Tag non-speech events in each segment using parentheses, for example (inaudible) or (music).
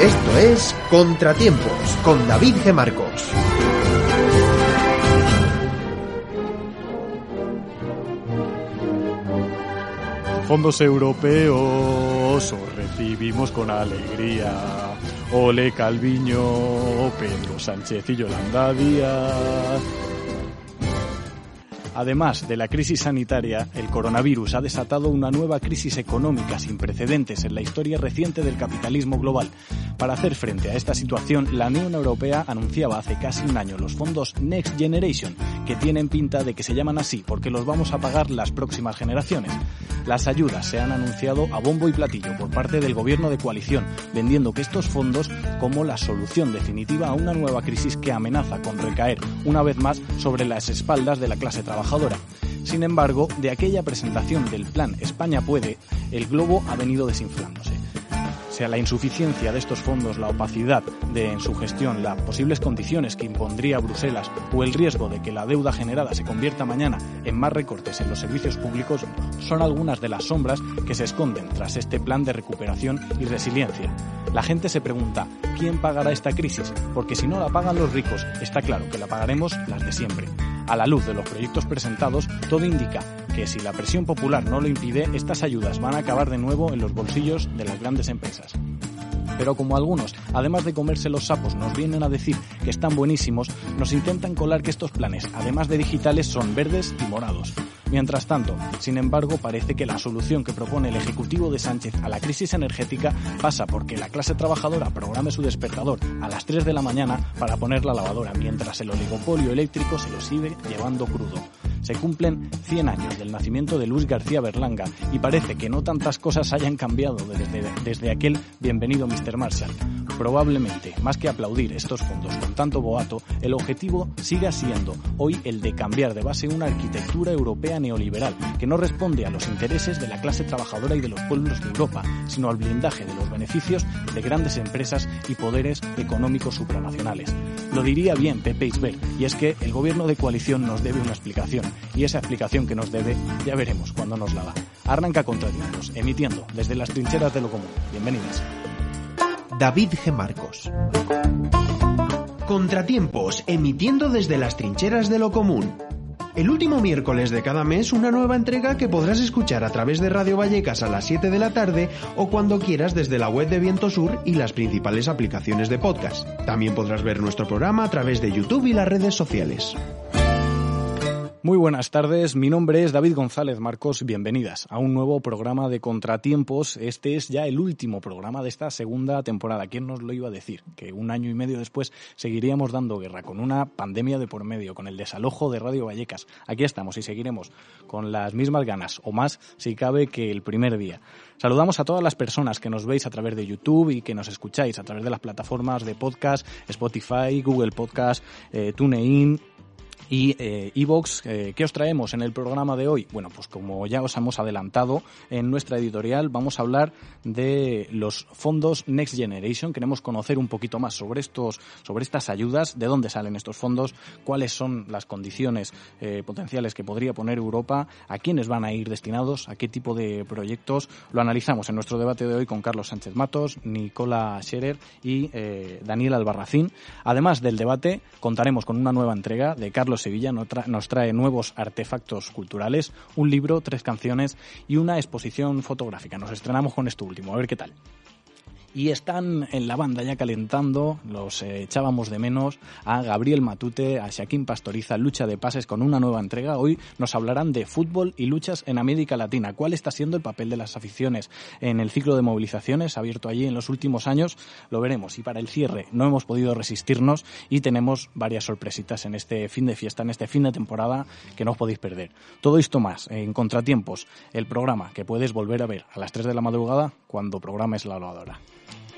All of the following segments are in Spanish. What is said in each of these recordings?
Esto es Contratiempos con David G. Marcos. Fondos europeos os recibimos con alegría. Ole Calviño, Pedro Sánchez y Yolanda Díaz. Además de la crisis sanitaria, el coronavirus ha desatado una nueva crisis económica sin precedentes en la historia reciente del capitalismo global. Para hacer frente a esta situación, la Unión Europea anunciaba hace casi un año los fondos Next Generation, que tienen pinta de que se llaman así porque los vamos a pagar las próximas generaciones. Las ayudas se han anunciado a bombo y platillo por parte del gobierno de coalición, vendiendo que estos fondos como la solución definitiva a una nueva crisis que amenaza con recaer una vez más sobre las espaldas de la clase trabajadora. Sin embargo, de aquella presentación del plan España puede, el globo ha venido desinflándose sea la insuficiencia de estos fondos, la opacidad de en su gestión, las posibles condiciones que impondría Bruselas o el riesgo de que la deuda generada se convierta mañana en más recortes en los servicios públicos son algunas de las sombras que se esconden tras este plan de recuperación y resiliencia. La gente se pregunta, ¿quién pagará esta crisis? Porque si no la pagan los ricos, está claro que la pagaremos las de siempre. A la luz de los proyectos presentados, todo indica que si la presión popular no lo impide, estas ayudas van a acabar de nuevo en los bolsillos de las grandes empresas. Pero como algunos, además de comerse los sapos, nos vienen a decir que están buenísimos, nos intentan colar que estos planes, además de digitales, son verdes y morados. Mientras tanto, sin embargo, parece que la solución que propone el Ejecutivo de Sánchez a la crisis energética pasa porque la clase trabajadora programe su despertador a las 3 de la mañana para poner la lavadora, mientras el oligopolio eléctrico se lo sigue llevando crudo. Se cumplen 100 años del nacimiento de Luis García Berlanga y parece que no tantas cosas hayan cambiado desde, desde aquel bienvenido Mr. Marshall. Probablemente, más que aplaudir estos fondos con tanto boato, el objetivo siga siendo hoy el de cambiar de base una arquitectura europea neoliberal que no responde a los intereses de la clase trabajadora y de los pueblos de Europa, sino al blindaje de los beneficios de grandes empresas y poderes económicos supranacionales. Lo diría bien Pepe Isbert, y es que el gobierno de coalición nos debe una explicación, y esa explicación que nos debe ya veremos cuando nos la da. Arranca Contratiempos, emitiendo desde las trincheras de lo común. Bienvenidos. David G. Marcos. Contratiempos, emitiendo desde las trincheras de lo común. El último miércoles de cada mes una nueva entrega que podrás escuchar a través de Radio Vallecas a las 7 de la tarde o cuando quieras desde la web de Viento Sur y las principales aplicaciones de podcast. También podrás ver nuestro programa a través de YouTube y las redes sociales. Muy buenas tardes, mi nombre es David González Marcos, bienvenidas a un nuevo programa de Contratiempos. Este es ya el último programa de esta segunda temporada. ¿Quién nos lo iba a decir? Que un año y medio después seguiríamos dando guerra con una pandemia de por medio, con el desalojo de Radio Vallecas. Aquí estamos y seguiremos con las mismas ganas, o más si cabe que el primer día. Saludamos a todas las personas que nos veis a través de YouTube y que nos escucháis a través de las plataformas de podcast, Spotify, Google Podcast, eh, TuneIn, y Evox, eh, ¿qué os traemos en el programa de hoy? Bueno, pues como ya os hemos adelantado en nuestra editorial, vamos a hablar de los fondos Next Generation. Queremos conocer un poquito más sobre estos, sobre estas ayudas, de dónde salen estos fondos, cuáles son las condiciones eh, potenciales que podría poner Europa, a quiénes van a ir destinados, a qué tipo de proyectos. Lo analizamos en nuestro debate de hoy con Carlos Sánchez Matos, Nicola Scherer y eh, Daniel Albarracín. Además del debate, contaremos con una nueva entrega de Carlos Sevilla nos trae nuevos artefactos culturales, un libro, tres canciones y una exposición fotográfica. Nos estrenamos con esto último, a ver qué tal. Y están en la banda ya calentando, los eh, echábamos de menos, a Gabriel Matute, a Shaquín Pastoriza, Lucha de Pases con una nueva entrega. Hoy nos hablarán de fútbol y luchas en América Latina. ¿Cuál está siendo el papel de las aficiones en el ciclo de movilizaciones abierto allí en los últimos años? Lo veremos. Y para el cierre, no hemos podido resistirnos y tenemos varias sorpresitas en este fin de fiesta, en este fin de temporada que no os podéis perder. Todo esto más en Contratiempos, el programa que puedes volver a ver a las 3 de la madrugada cuando programes la lavadora.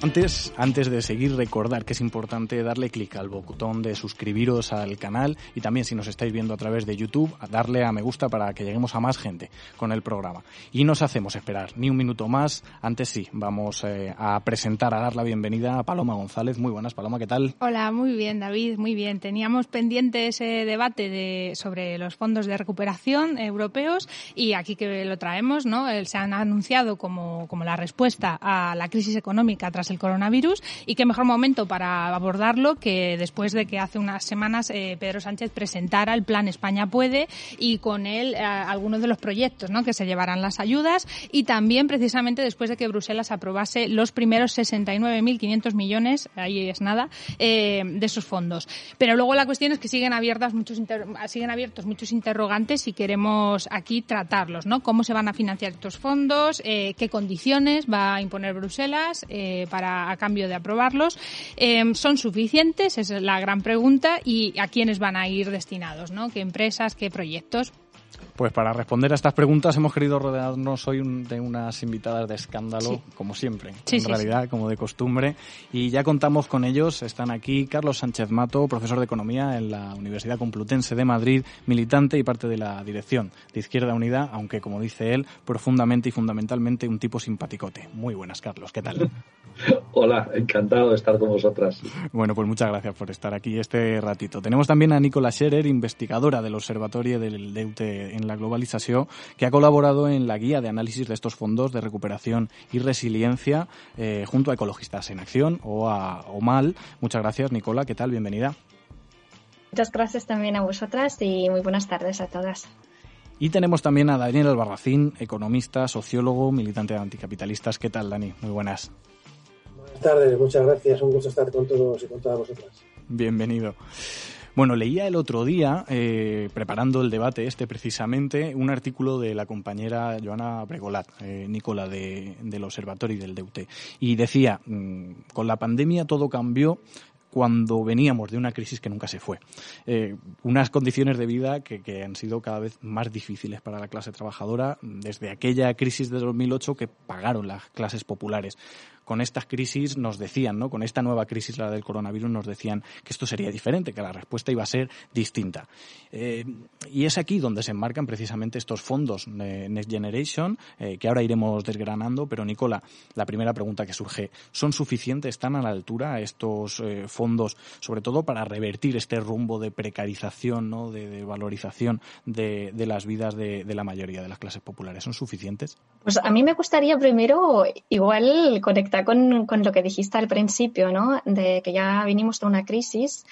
Antes, antes de seguir, recordar que es importante darle clic al botón de suscribiros al canal y también si nos estáis viendo a través de YouTube, darle a me gusta para que lleguemos a más gente con el programa. Y nos hacemos esperar ni un minuto más. Antes sí, vamos eh, a presentar, a dar la bienvenida a Paloma González. Muy buenas, Paloma, ¿qué tal? Hola, muy bien, David, muy bien. Teníamos pendiente ese debate de, sobre los fondos de recuperación europeos y aquí que lo traemos, ¿no? Se han anunciado como, como la respuesta a la crisis económica tras el coronavirus y qué mejor momento para abordarlo que después de que hace unas semanas eh, Pedro Sánchez presentara el plan España puede y con él eh, algunos de los proyectos ¿no? que se llevarán las ayudas y también precisamente después de que Bruselas aprobase los primeros 69.500 millones, ahí es nada, eh, de esos fondos. Pero luego la cuestión es que siguen abiertas muchos siguen abiertos muchos interrogantes y queremos aquí tratarlos, ¿no? Cómo se van a financiar estos fondos, qué condiciones va a imponer Bruselas para a cambio de aprobarlos. Em, ¿Son suficientes? Esa es la gran pregunta. ¿Y a quiénes van a ir destinados? ¿no? ¿Qué empresas? ¿Qué proyectos? Pues para responder a estas preguntas hemos querido rodearnos hoy de unas invitadas de escándalo, como siempre, en realidad, como de costumbre. Y ya contamos con ellos. Están aquí Carlos Sánchez Mato, profesor de Economía en la Universidad Complutense de Madrid, militante y parte de la dirección de Izquierda Unida, aunque, como dice él, profundamente y fundamentalmente un tipo simpaticote. Muy buenas, Carlos. ¿Qué tal? (laughs) Hola, encantado de estar con vosotras. Bueno, pues muchas gracias por estar aquí este ratito. Tenemos también a Nicola Scherer, investigadora del Observatorio del Deute en la globalización, que ha colaborado en la guía de análisis de estos fondos de recuperación y resiliencia eh, junto a Ecologistas en Acción o a OMAL. Muchas gracias, Nicola. ¿Qué tal? Bienvenida. Muchas gracias también a vosotras y muy buenas tardes a todas. Y tenemos también a Daniel Albarracín, economista, sociólogo, militante de anticapitalistas. ¿Qué tal, Dani? Muy buenas. Buenas tardes, muchas gracias. Un gusto estar con todos y con todas vosotras. Bienvenido. Bueno, leía el otro día, eh, preparando el debate este precisamente, un artículo de la compañera Joana Bregolat, eh, Nicola, del Observatorio y del Deute. Y decía, mm, con la pandemia todo cambió, cuando veníamos de una crisis que nunca se fue. Eh, unas condiciones de vida que, que, han sido cada vez más difíciles para la clase trabajadora desde aquella crisis de 2008 que pagaron las clases populares con estas crisis nos decían, ¿no? Con esta nueva crisis, la del coronavirus, nos decían que esto sería diferente, que la respuesta iba a ser distinta. Eh, y es aquí donde se enmarcan precisamente estos fondos Next Generation, eh, que ahora iremos desgranando. Pero, Nicola, la primera pregunta que surge, ¿son suficientes, están a la altura estos eh, fondos, sobre todo para revertir este rumbo de precarización, ¿no? de, valorización de, las vidas de, de la mayoría de las clases populares? ¿Son suficientes? Pues a mí me gustaría primero igual conectar con, lo que dijiste al principio, ¿no? De que ya vinimos de una crisis.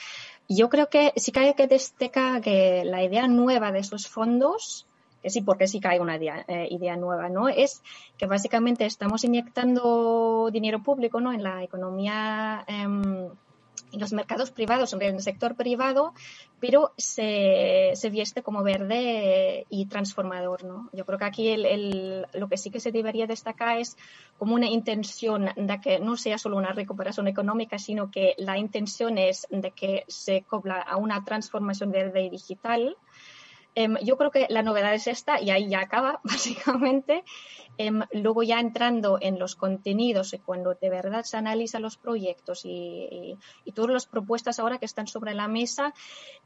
Yo creo que sí que hay que destacar que la idea nueva de esos fondos, que sí, porque sí que hay una idea, eh, nueva, ¿no? Es que básicamente estamos inyectando dinero público, ¿no? En la economía em, en los mercados privados, en el sector privado, pero se, se vieste como verde y transformador. ¿no? Yo creo que aquí el, lo que sí que se debería destacar es como una intención de que no sea solo una recuperación económica, sino que la intención es de que se cobra a una transformación verde y digital Em, yo creo que la novedad es esta y ahí ya acaba, (laughs) básicamente. Em, luego ya entrando en los contenidos y cuando de verdad se analizan los proyectos y, todas las propuestas ahora que están sobre la mesa,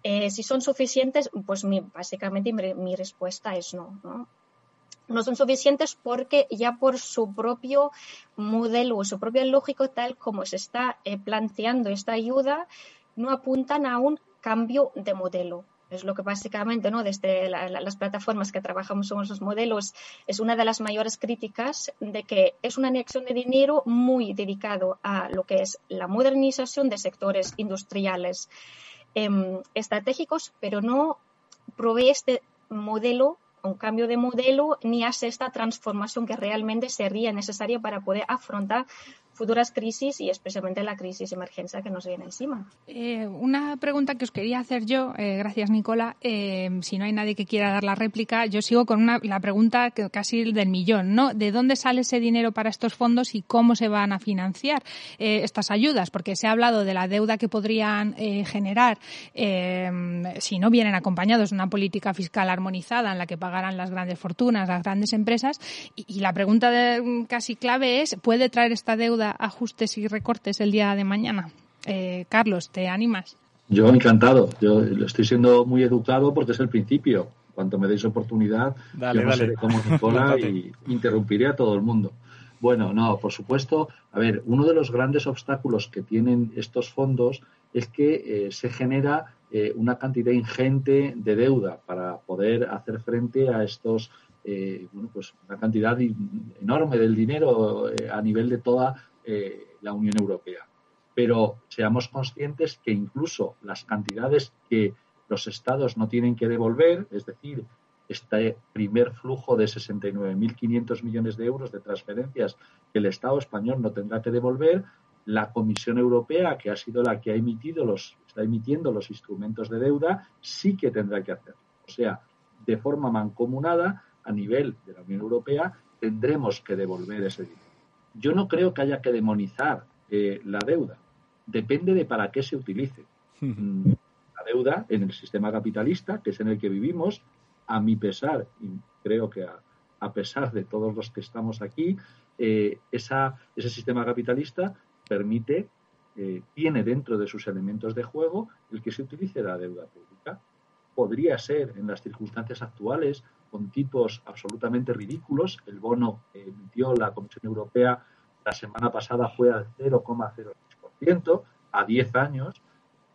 eh, si son suficientes, pues básicamente mi, respuesta es no, no no son suficientes porque ya por su propio modelo o su propio lógico tal como se está eh, planteando esta ayuda, no apuntan a un cambio de modelo. Es lo que básicamente, ¿no? Desde las plataformas que trabajamos con esos modelos, es una de las mayores críticas de que es una anexión de dinero muy dedicado a lo que es la modernización de sectores industriales em, estratégicos, pero no provee este modelo un cambio de modelo ni hace esta transformación que realmente sería necesaria para poder afrontar futuras crisis y especialmente la crisis emergencia que nos viene encima. Eh, una pregunta que os quería hacer yo, eh, gracias Nicola, eh, si no hay nadie que quiera dar la réplica, yo sigo con una, la pregunta que casi del millón, ¿no? ¿De dónde sale ese dinero para estos fondos y cómo se van a financiar estas ayudas? Porque se ha hablado de la deuda que podrían generar si no vienen acompañados de una política fiscal armonizada en la que pagarán las grandes fortunas, las grandes empresas, y, la pregunta casi clave es, ¿puede traer esta deuda ajustes y recortes el día de mañana. Eh, Carlos, ¿te animas? Yo encantado. Yo lo estoy siendo muy educado porque es el principio. Cuanto me deis oportunidad, dale, yo no dale. como Nicola (laughs) y interrumpiré a todo el mundo. Bueno, no, por supuesto. A ver, uno de los grandes obstáculos que tienen estos fondos es que eh, se genera eh, una cantidad ingente de deuda para poder hacer frente a estos, eh, bueno, pues una cantidad enorme del dinero eh, a nivel de toda eh, la Unión Europea. Pero seamos conscientes que incluso las cantidades que los estados no tienen que devolver, es decir, este primer flujo de 69.500 millones de euros de transferencias que el Estado español no tendrá que devolver, la Comisión Europea, que ha sido la que ha emitido los, está emitiendo los instrumentos de deuda, sí que tendrá que hacerlo. O sea, de forma mancomunada, a nivel de la Unión Europea, tendremos que devolver ese dinero. Yo no creo que haya que demonizar eh, la deuda. Depende de para qué se utilice. Mm, la deuda en el sistema capitalista, que es en el que vivimos, a mi pesar, y creo que a, a pesar de todos los que estamos aquí, eh, esa, ese sistema capitalista permite, eh, tiene dentro de sus elementos de juego el que se utilice la deuda pública. Podría ser, en las circunstancias actuales, con tipos absolutamente ridículos. El bono que emitió la Comisión Europea la semana pasada fue al 0,06% a 10 años.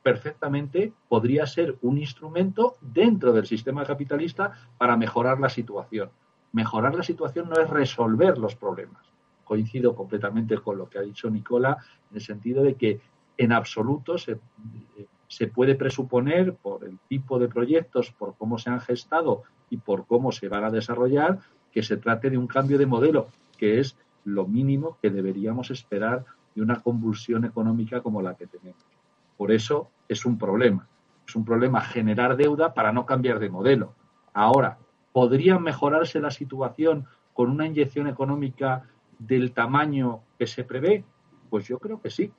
Perfectamente podría ser un instrumento dentro del sistema capitalista para mejorar la situación. Mejorar la situación no es resolver los problemas. Coincido completamente con lo que ha dicho Nicola en el sentido de que en absoluto se, se puede presuponer por el tipo de proyectos, por cómo se han gestado y por cómo se van a desarrollar, que se trate de un cambio de modelo, que es lo mínimo que deberíamos esperar de una convulsión económica como la que tenemos. Por eso es un problema. Es un problema generar deuda para no cambiar de modelo. Ahora, ¿podría mejorarse la situación con una inyección económica del tamaño que se prevé? Pues yo creo que sí.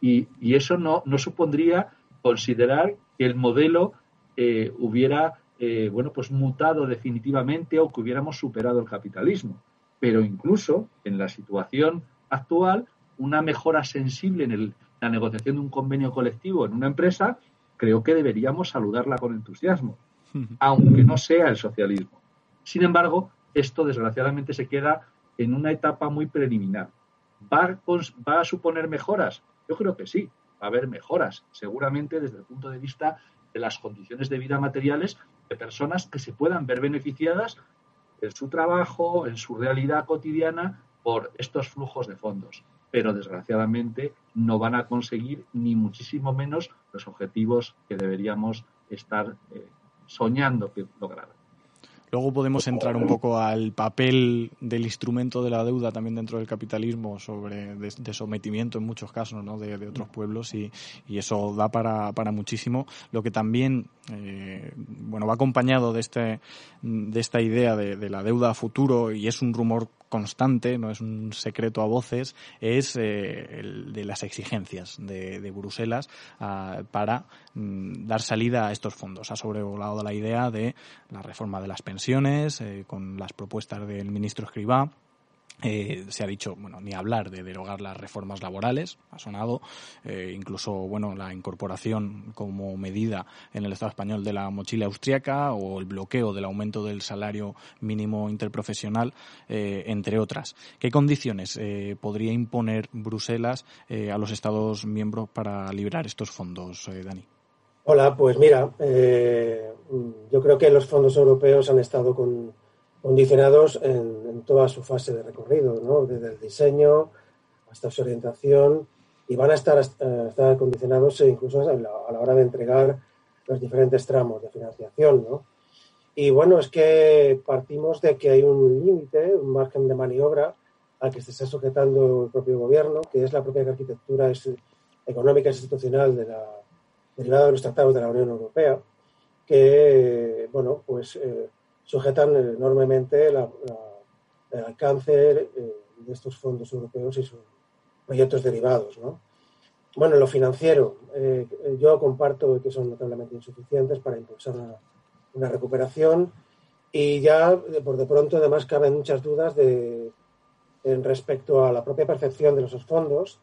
Y, y eso no, no supondría considerar que el modelo eh, hubiera eh, bueno, pues mutado definitivamente o que hubiéramos superado el capitalismo. Pero incluso en la situación actual, una mejora sensible en el, la negociación de un convenio colectivo en una empresa, creo que deberíamos saludarla con entusiasmo, (laughs) aunque no sea el socialismo. Sin embargo, esto desgraciadamente se queda en una etapa muy preliminar. ¿Va, ¿Va a suponer mejoras? Yo creo que sí, va a haber mejoras, seguramente desde el punto de vista de las condiciones de vida materiales de personas que se puedan ver beneficiadas en su trabajo, en su realidad cotidiana, por estos flujos de fondos. Pero desgraciadamente no van a conseguir ni muchísimo menos los objetivos que deberíamos estar eh, soñando que lograran. Luego podemos entrar un poco al papel del instrumento de la deuda también dentro del capitalismo sobre de, sometimiento en muchos casos ¿no? de, de otros pueblos y, y, eso da para, para muchísimo. Lo que también eh, bueno va acompañado de este de esta idea de, de, la deuda a futuro y es un rumor constante, no es un secreto a voces, es eh, el de las exigencias de, de Bruselas uh, para mm, dar salida a estos fondos. Ha sobrevolado la idea de la reforma de las pensiones eh, con las propuestas del ministro Escribá eh, se ha dicho, bueno, ni hablar de derogar las reformas laborales, ha sonado, eh, incluso, bueno, la incorporación como medida en el Estado español de la mochila austriaca o el bloqueo del aumento del salario mínimo interprofesional, eh, entre otras. ¿Qué condiciones eh, podría imponer Bruselas a los Estados miembros para liberar estos fondos, Dani? Hola, pues mira, yo creo que los fondos europeos han estado con condicionados en, en, toda su fase de recorrido, ¿no? desde el diseño hasta su orientación y van a estar, estar condicionados incluso a la, a la, hora de entregar los diferentes tramos de financiación. ¿no? Y bueno, es que partimos de que hay un límite, un margen de maniobra al que se está sujetando el propio gobierno, que es la propia arquitectura económica e institucional de la, derivada de los tratados de la Unión Europea, que, bueno, pues eh, sujetan enormemente la, el alcance eh, de estos fondos europeos y sus proyectos derivados, ¿no? Bueno, lo financiero, eh, yo comparto que son notablemente insuficientes para impulsar una, una recuperación y ya por de pronto además caben muchas dudas de, en respecto a la propia percepción de los fondos.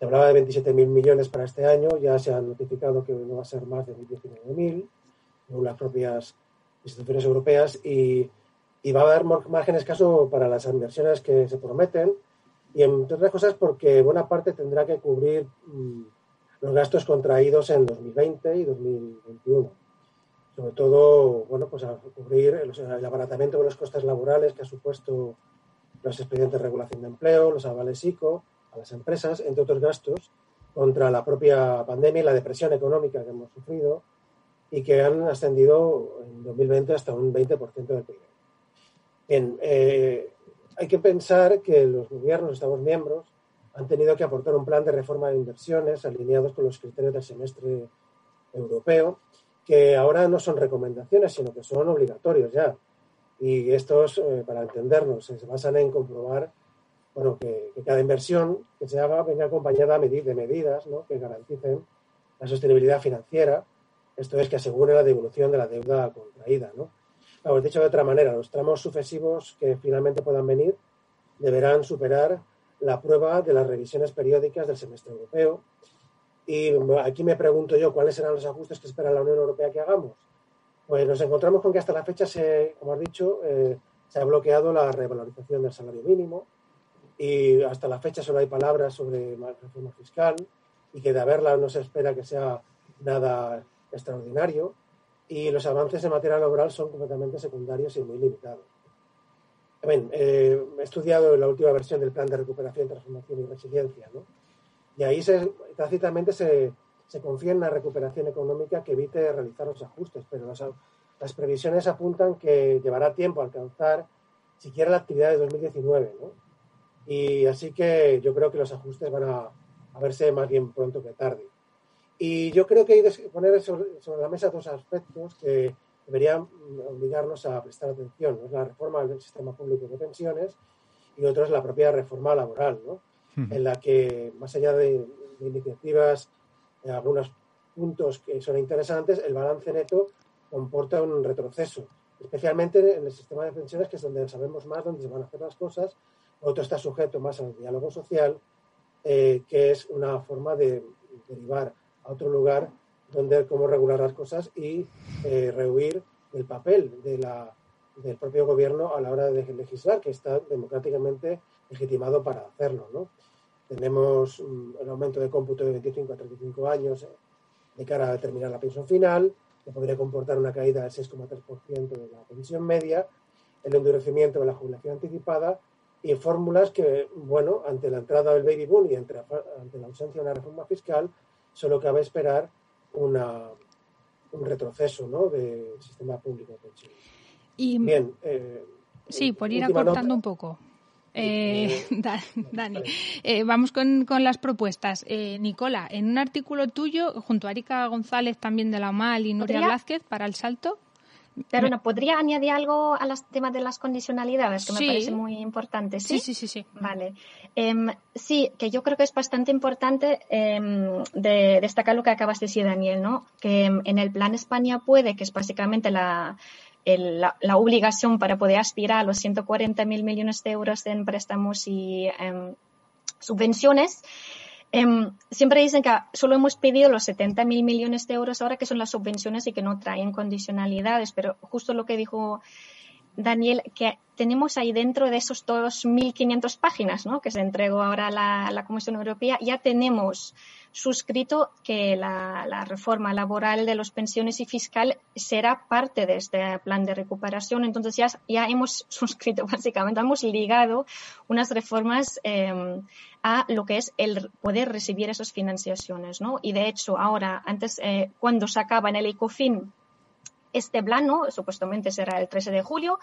Se hablaba de 27.000 millones para este año, ya se ha notificado que no va a ser más de 19.000, según las propias instituciones europeas, y, y, va a haber margen escaso para las inversiones que se prometen, y entre otras cosas porque buena parte tendrá que cubrir mmm, los gastos contraídos en 2020 y 2021 sobre todo, bueno, pues a cubrir el, el, abaratamiento de los costes laborales que ha supuesto los expedientes de regulación de empleo, los avales ICO a las empresas, entre otros gastos, contra la propia pandemia y la depresión económica que hemos sufrido y que han ascendido en 2020 hasta un 20% del PIB. Bien, eh, hay que pensar que los gobiernos, Estados miembros, han tenido que aportar un plan de reforma de inversiones alineados con los criterios del semestre europeo, que ahora no son recomendaciones, sino que son obligatorios ya. Y estos, eh, para entendernos, se basan en comprobar bueno, que, que, cada inversión que se haga venga acompañada de medidas ¿no? que garanticen la sostenibilidad financiera, esto es, que asegure la devolución de la deuda contraída. ¿no? Claro, dicho de otra manera, los tramos sucesivos que finalmente puedan venir deberán superar la prueba de las revisiones periódicas del semestre europeo. Y aquí me pregunto yo, ¿cuáles serán los ajustes que espera la Unión Europea que hagamos? Pues nos encontramos con que hasta la fecha, se, como has dicho, eh, se ha bloqueado la revalorización del salario mínimo y hasta la fecha solo hay palabras sobre reforma fiscal y que de haberla no se espera que sea nada extraordinario y los avances en materia laboral son completamente secundarios y muy limitados. Bien, eh, he estudiado la última versión del Plan de Recuperación, Transformación y Resiliencia, ¿no? Y ahí se, tácitamente se, se confía en una recuperación económica que evite realizar los ajustes, pero las, las previsiones apuntan que llevará tiempo alcanzar siquiera la actividad de 2019. ¿no? Y así que yo creo que los ajustes van a, a verse más bien pronto que tarde. Y yo creo que hay que poner sobre, sobre, la mesa dos aspectos que deberían obligarnos a prestar atención. ¿no? Es la reforma del sistema público de pensiones y otro es la propia reforma laboral, ¿no? en la que, más allá de, de iniciativas en algunos puntos que son interesantes, el balance neto comporta un retroceso, especialmente en el sistema de pensiones, que es donde sabemos más dónde se van a hacer las cosas. Otro está sujeto más al diálogo social, eh, que es una forma de derivar a otro lugar donde cómo regular las cosas y eh, rehuir el papel de la, del propio gobierno a la hora de legislar, que está democráticamente legitimado para hacerlo. ¿no? Tenemos un, el aumento de cómputo de 25 a 35 años eh, de cara a determinar la pensión final, que podría comportar una caída del 6,3% de la pensión media, el endurecimiento de la jubilación anticipada y fórmulas que, bueno, ante la entrada del baby boom y ante la ausencia de una reforma fiscal, solo cabe esperar una, un retroceso ¿no? del sistema público de pensiones. Y, Bien. Eh, sí, por ir acortando nota. un poco. Eh, (laughs) Dani, eh, vamos con, con, las propuestas. Eh, Nicola, en un artículo tuyo, junto a Erika González, también de la UMAL y Nuria Blázquez, para el salto. Pero no, ¿podría añadir algo a los temas de las condicionalidades? Que sí. me parece muy importante. ¿sí? Sí, sí, sí. sí. Vale. Eh, sí, que yo creo que es bastante importante eh, de destacar lo que acabas de decir, Daniel, ¿no? Que en el Plan España puede, que es básicamente la, el, la, la, obligación para poder aspirar a los 140 mil millones de euros en préstamos y eh, subvenciones. Eh, siempre dicen que solo hemos pedido los 70 mil millones de euros ahora que son las subvenciones y que no traen condicionalidades, pero justo lo que dijo Daniel, que tenemos ahí dentro de esos 2.500 páginas ¿no? que se entregó ahora a la Comisión Europea, ya tenemos suscrito que la, reforma laboral de los pensiones y fiscal será parte de este plan de recuperación. Entonces ya, ya hemos (laughs) suscrito, básicamente, hemos ligado unas reformas em, a lo que es el poder recibir esas financiaciones. ¿no? Y de hecho, ahora, antes, eh, cuando se acaba en el ECOFIN este plan, ¿no? supuestamente será el 13 de julio,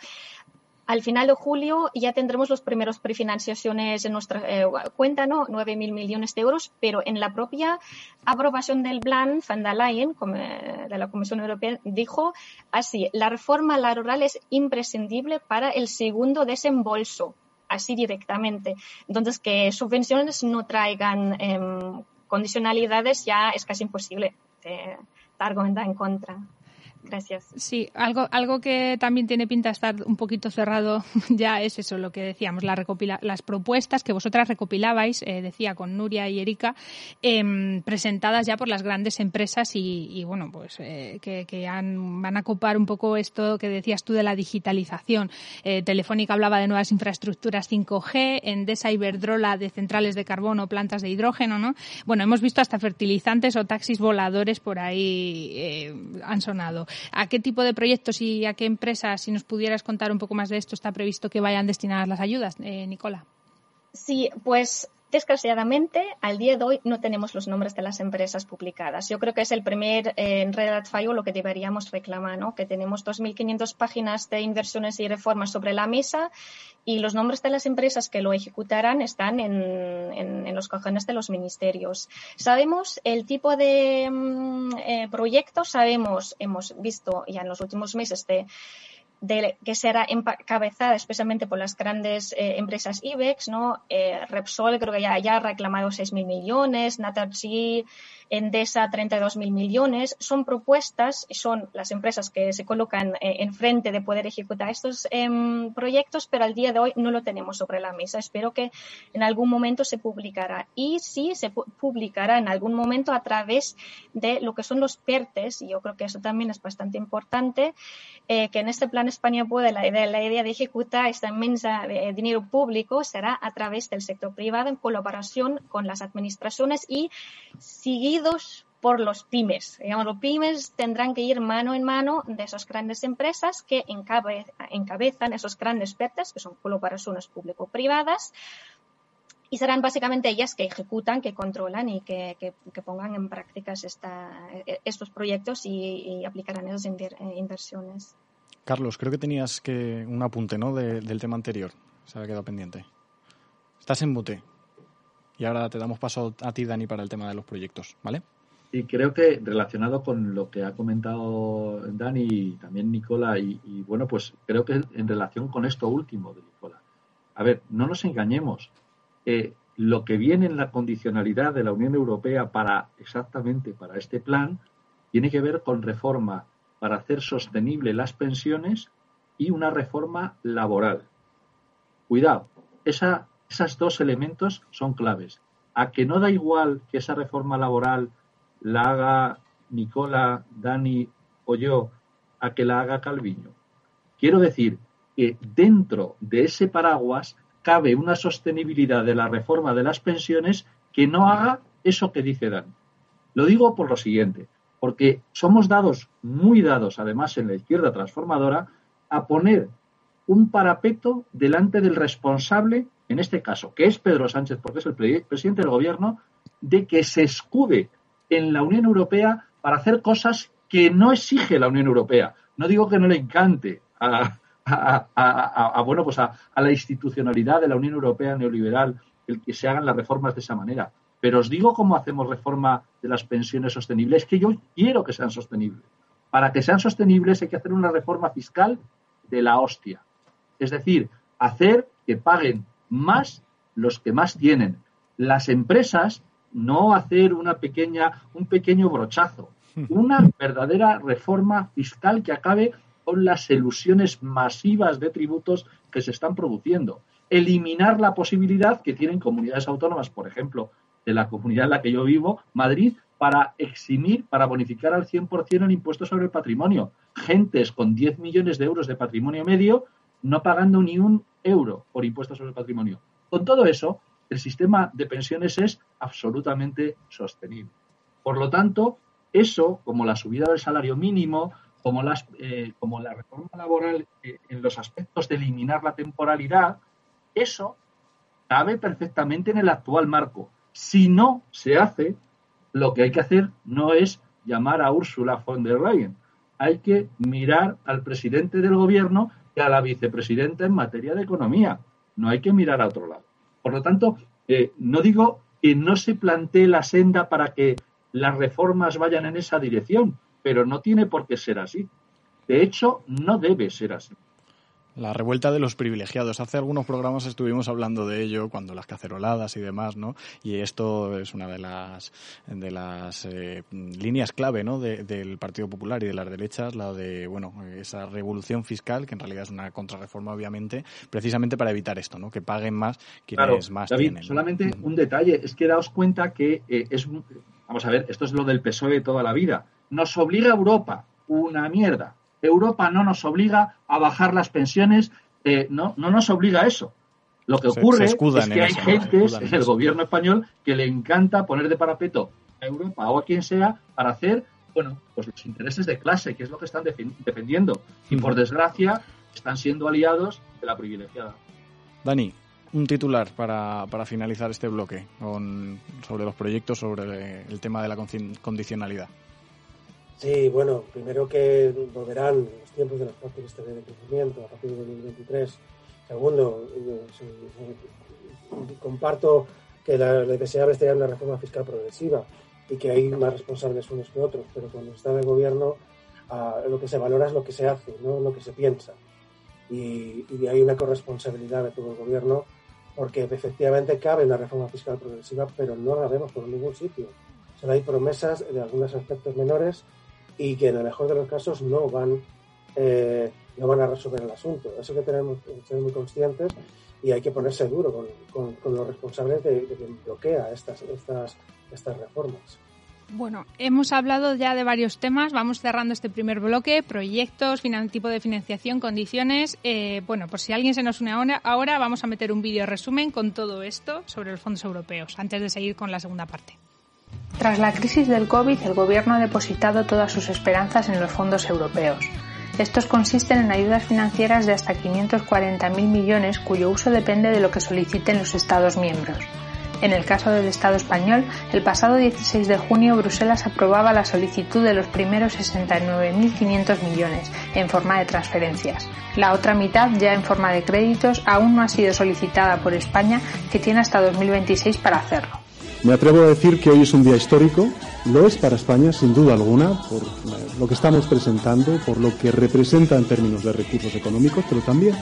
al final de julio ya tendremos los primeros prefinanciaciones en nuestra eh, cuenta, ¿no? 9.000 millones de euros, pero en la propia aprobación del plan, Van der Leyen, eh, de la Comisión Europea, dijo así, la reforma laboral es imprescindible para el segundo desembolso, así directamente. Entonces, que subvenciones no traigan em, condicionalidades ya es casi imposible de argumentar en contra. Gracias. Sí, algo, algo que también tiene pinta de estar un poquito cerrado (laughs) ya es eso, lo que decíamos, la recopila las propuestas que vosotras recopilabais, eh, decía con Nuria y Erika, em, presentadas ya por las grandes empresas y, bueno, pues eh, que, van a copar un poco esto que decías tú de la digitalización. Eh, Telefónica hablaba de nuevas infraestructuras 5G, Endesa Iberdrola de centrales de carbono, plantas de hidrógeno, ¿no? Bueno, hemos visto hasta fertilizantes o taxis voladores por ahí han sonado. ¿A qué tipo de proyectos y a qué empresas, si nos pudieras contar un poco más de esto, está previsto que vayan destinadas las ayudas, eh, Nicola? Sí, pues Desgraciadamente, al día de hoy no tenemos los nombres de las empresas publicadas. Yo creo que es el primer eh, Red Fallo lo que deberíamos reclamar, ¿no? que tenemos 2.500 páginas de inversiones y reformas sobre la mesa y los nombres de las empresas que lo ejecutarán están en, en, los cajones de los ministerios. Sabemos el tipo de mm, eh, proyectos, sabemos, hemos visto ya en los últimos meses de que será encabezada especialmente por las grandes eh, empresas IBEX, ¿no? Eh, Repsol creo que ya, ya ha reclamado 6.000 millones, Naturgy Endesa 32 mil millones, son propuestas, son las empresas que se colocan eh, en frente de poder ejecutar estos em, proyectos, pero al día de hoy no lo tenemos sobre la mesa. Espero que en algún momento se publicará. Y sí, se publicará en algún momento a través de lo que son los PERTES, y yo creo que eso también es bastante importante, eh, que en este plan España puede, la idea, la idea de ejecutar esta inmensa de dinero público será a través del sector privado en colaboración con las administraciones y seguir por los pymes. Digamos, los pymes tendrán que ir mano en mano de esas grandes empresas que encabezan esos grandes PERTES, que son colaboraciones público-privadas, y serán básicamente ellas que ejecutan, que controlan y que, pongan en práctica estos proyectos y, aplicarán esas eh, inversiones. Carlos, creo que tenías que un apunte ¿no? del tema anterior. Se ha quedado pendiente. Estás en mute. Y ahora te damos paso a ti, Dani, para el tema de los proyectos, ¿vale? Y creo que relacionado con lo que ha comentado Dani y también Nicola, y, bueno, pues creo que en relación con esto último de Nicola. A ver, no nos engañemos. Lo que viene en la condicionalidad de la Unión Europea para exactamente para este plan tiene que ver con reforma para hacer sostenible las pensiones y una reforma laboral. Cuidado, esa esos dos elementos son claves. A que no da igual que esa reforma laboral la haga Nicola, Dani o yo, a que la haga Calviño. Quiero decir que dentro de ese paraguas cabe una sostenibilidad de la reforma de las pensiones que no haga eso que dice Dani. Lo digo por lo siguiente, porque somos dados, muy dados además en la izquierda transformadora, a poner un parapeto delante del responsable en este caso, que es Pedro Sánchez, porque es el presidente del gobierno, de que se escude en la Unión Europea para hacer cosas que no exige la Unión Europea. No digo que no le encante a, bueno, pues a, la institucionalidad de la Unión Europea neoliberal el que se hagan las reformas de esa manera. Pero os digo cómo hacemos reforma de las pensiones sostenibles, que yo quiero que sean sostenibles. Para que sean sostenibles hay que hacer una reforma fiscal de la hostia. Es decir, hacer que paguen más los que más tienen. Las empresas no hacer una pequeña, un pequeño brochazo, una verdadera reforma fiscal que acabe con las ilusiones masivas de tributos que se están produciendo. Eliminar la posibilidad que tienen comunidades autónomas, por ejemplo, de la comunidad en la que yo vivo, Madrid, para eximir, para bonificar al 100% el impuesto sobre el patrimonio. Gentes con 10 millones de euros de patrimonio medio no pagando ni un euro por impuestos sobre el patrimonio. Con todo eso, el sistema de pensiones es absolutamente sostenible. Por lo tanto, eso, como la subida del salario mínimo, como, las, eh, como la reforma laboral eh, en los aspectos de eliminar la temporalidad, eso cabe perfectamente en el actual marco. Si no se hace, lo que hay que hacer no es llamar a Ursula von der Leyen, hay que mirar al presidente del gobierno a la vicepresidenta en materia de economía. No hay que mirar a otro lado. Por lo tanto, eh, no digo que no se plantee la senda para que las reformas vayan en esa dirección, pero no tiene por qué ser así. De hecho, no debe ser así. La revuelta de los privilegiados. Hace algunos programas estuvimos hablando de ello, cuando las caceroladas y demás, ¿no? Y esto es una de las de las eh, líneas clave, ¿no? del Partido Popular y de las derechas, la de, bueno, esa revolución fiscal, que en realidad es una contrarreforma, obviamente, precisamente para evitar esto, ¿no? Que paguen más quienes más David, tienen. Solamente un detalle, es que daos cuenta que eh, es, vamos a ver, esto es lo del PSOE de toda la vida. Nos obliga a Europa, una mierda Europa no nos obliga a bajar las pensiones, eh, no, no nos obliga a eso. Lo que ocurre es que hay gente en el gobierno español que le encanta poner de parapeto a Europa o a quien sea para hacer, bueno, pues los intereses de clase, que es lo que están defendiendo. Y por desgracia están siendo aliados de la privilegiada. Dani, un titular para, para finalizar este bloque con, sobre los proyectos, sobre el tema de la condicionalidad. Sí, bueno, primero que volverán los tiempos de las prácticas de crecimiento a partir de 2023. Segundo, comparto que la, deseable sería una reforma fiscal progresiva y que hay más responsables unos que otros, pero cuando está en el gobierno lo que se valora es lo que se hace, no lo que se piensa. Y, y hay una corresponsabilidad de todo el gobierno porque efectivamente cabe la reforma fiscal progresiva, pero no la vemos por ningún sitio. Solo hay promesas de algunos aspectos menores y que en el mejor de los casos no van, eh, no van a resolver el asunto. Eso que tenemos que ser muy conscientes y hay que ponerse duro con, con, los responsables de, de quien bloquea estas, estas, estas reformas. Bueno, hemos hablado ya de varios temas. Vamos cerrando este primer bloque. Proyectos, tipo de financiación, condiciones. Eh, bueno, por si alguien se nos une ahora, ahora vamos a meter un vídeo resumen con todo esto sobre los fondos europeos, antes de seguir con la segunda parte. Tras la crisis del COVID, el Gobierno ha depositado todas sus esperanzas en los fondos europeos. Estos consisten en ayudas financieras de hasta 540.000 millones cuyo uso depende de lo que soliciten los Estados miembros. En el caso del Estado español, el pasado 16 de junio Bruselas aprobaba la solicitud de los primeros 69.500 millones en forma de transferencias. La otra mitad, ya en forma de créditos, aún no ha sido solicitada por España, que tiene hasta 2026 para hacerlo. Me atrevo a decir que hoy es un día histórico, lo es para España sin duda alguna, por lo que estamos presentando, por lo que representa en términos de recursos económicos, pero también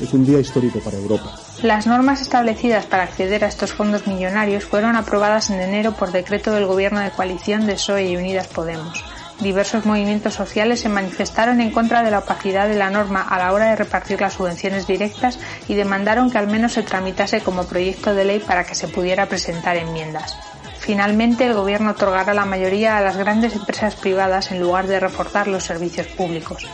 es un día histórico para Europa. Las normas establecidas para acceder a estos fondos millonarios fueron aprobadas en enero por decreto del Gobierno de coalición de PSOE y Unidas Podemos diversos movimientos sociales se manifestaron en contra de la opacidad de la norma a la hora de repartir las subvenciones directas y demandaron que al menos se tramitase como proyecto de ley para que se pudiera presentar enmiendas. Finalmente, el Gobierno otorgará la mayoría a las grandes empresas privadas en lugar de reforzar los servicios públicos.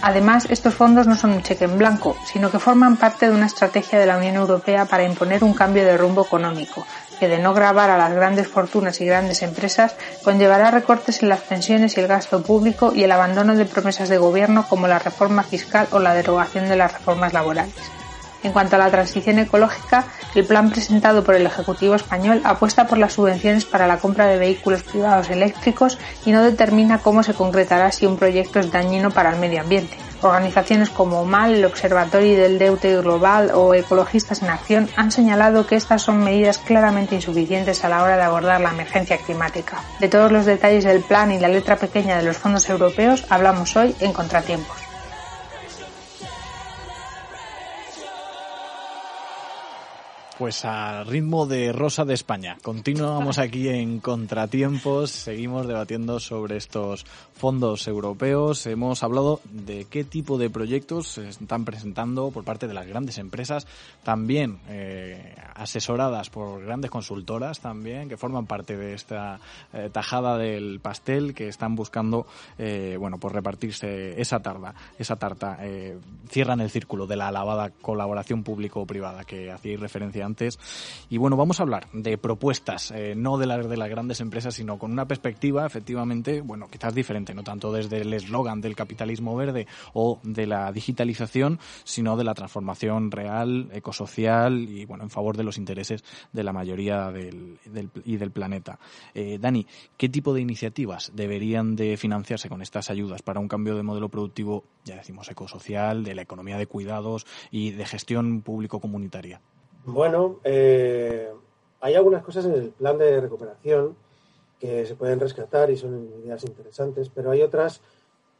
Además, estos fondos no son un cheque en blanco, sino que forman parte de una estrategia de la Unión Europea para imponer un cambio de rumbo económico, que de no grabar a las grandes fortunas y grandes empresas conllevará recortes en las pensiones y el gasto público y el abandono de promesas de gobierno como la reforma fiscal o la derogación de las reformas laborales. En cuanto a la transición ecológica, el plan presentado por el Ejecutivo español apuesta por las subvenciones para la compra de vehículos privados eléctricos y no determina cómo se concretará si un proyecto es dañino para el medio ambiente. Organizaciones como MAL, el Observatorio del Deute Global o Ecologistas en Acción han señalado que estas son medidas claramente insuficientes a la hora de abordar la emergencia climática. De todos los detalles del plan y la letra pequeña de los fondos europeos hablamos hoy en Contratiempos. Pues a ritmo de Rosa de España. Continuamos aquí en Contratiempos, seguimos debatiendo sobre estos fondos europeos. Hemos hablado de qué tipo de proyectos se están presentando por parte de las grandes empresas, también eh, asesoradas por grandes consultoras también, que forman parte de esta eh, tajada del pastel, que están buscando, eh, bueno, pues repartirse esa tarta, esa tarta. cierran el círculo de la alabada colaboración público-privada que hacía referencia. Y bueno, vamos a hablar de propuestas, eh, no de las de las grandes empresas, sino con una perspectiva, efectivamente, bueno, quizás diferente, no tanto desde el eslogan del capitalismo verde o de la digitalización, sino de la transformación real, ecosocial y, bueno, en favor de los intereses de la mayoría del, y del planeta. Eh, Dani, ¿qué tipo de iniciativas deberían de financiarse con estas ayudas para un cambio de modelo productivo, ya decimos, ecosocial, de la economía de cuidados y de gestión público-comunitaria? Bueno, eh, hay algunas cosas en el plan de recuperación que se pueden rescatar y son ideas interesantes, pero hay otras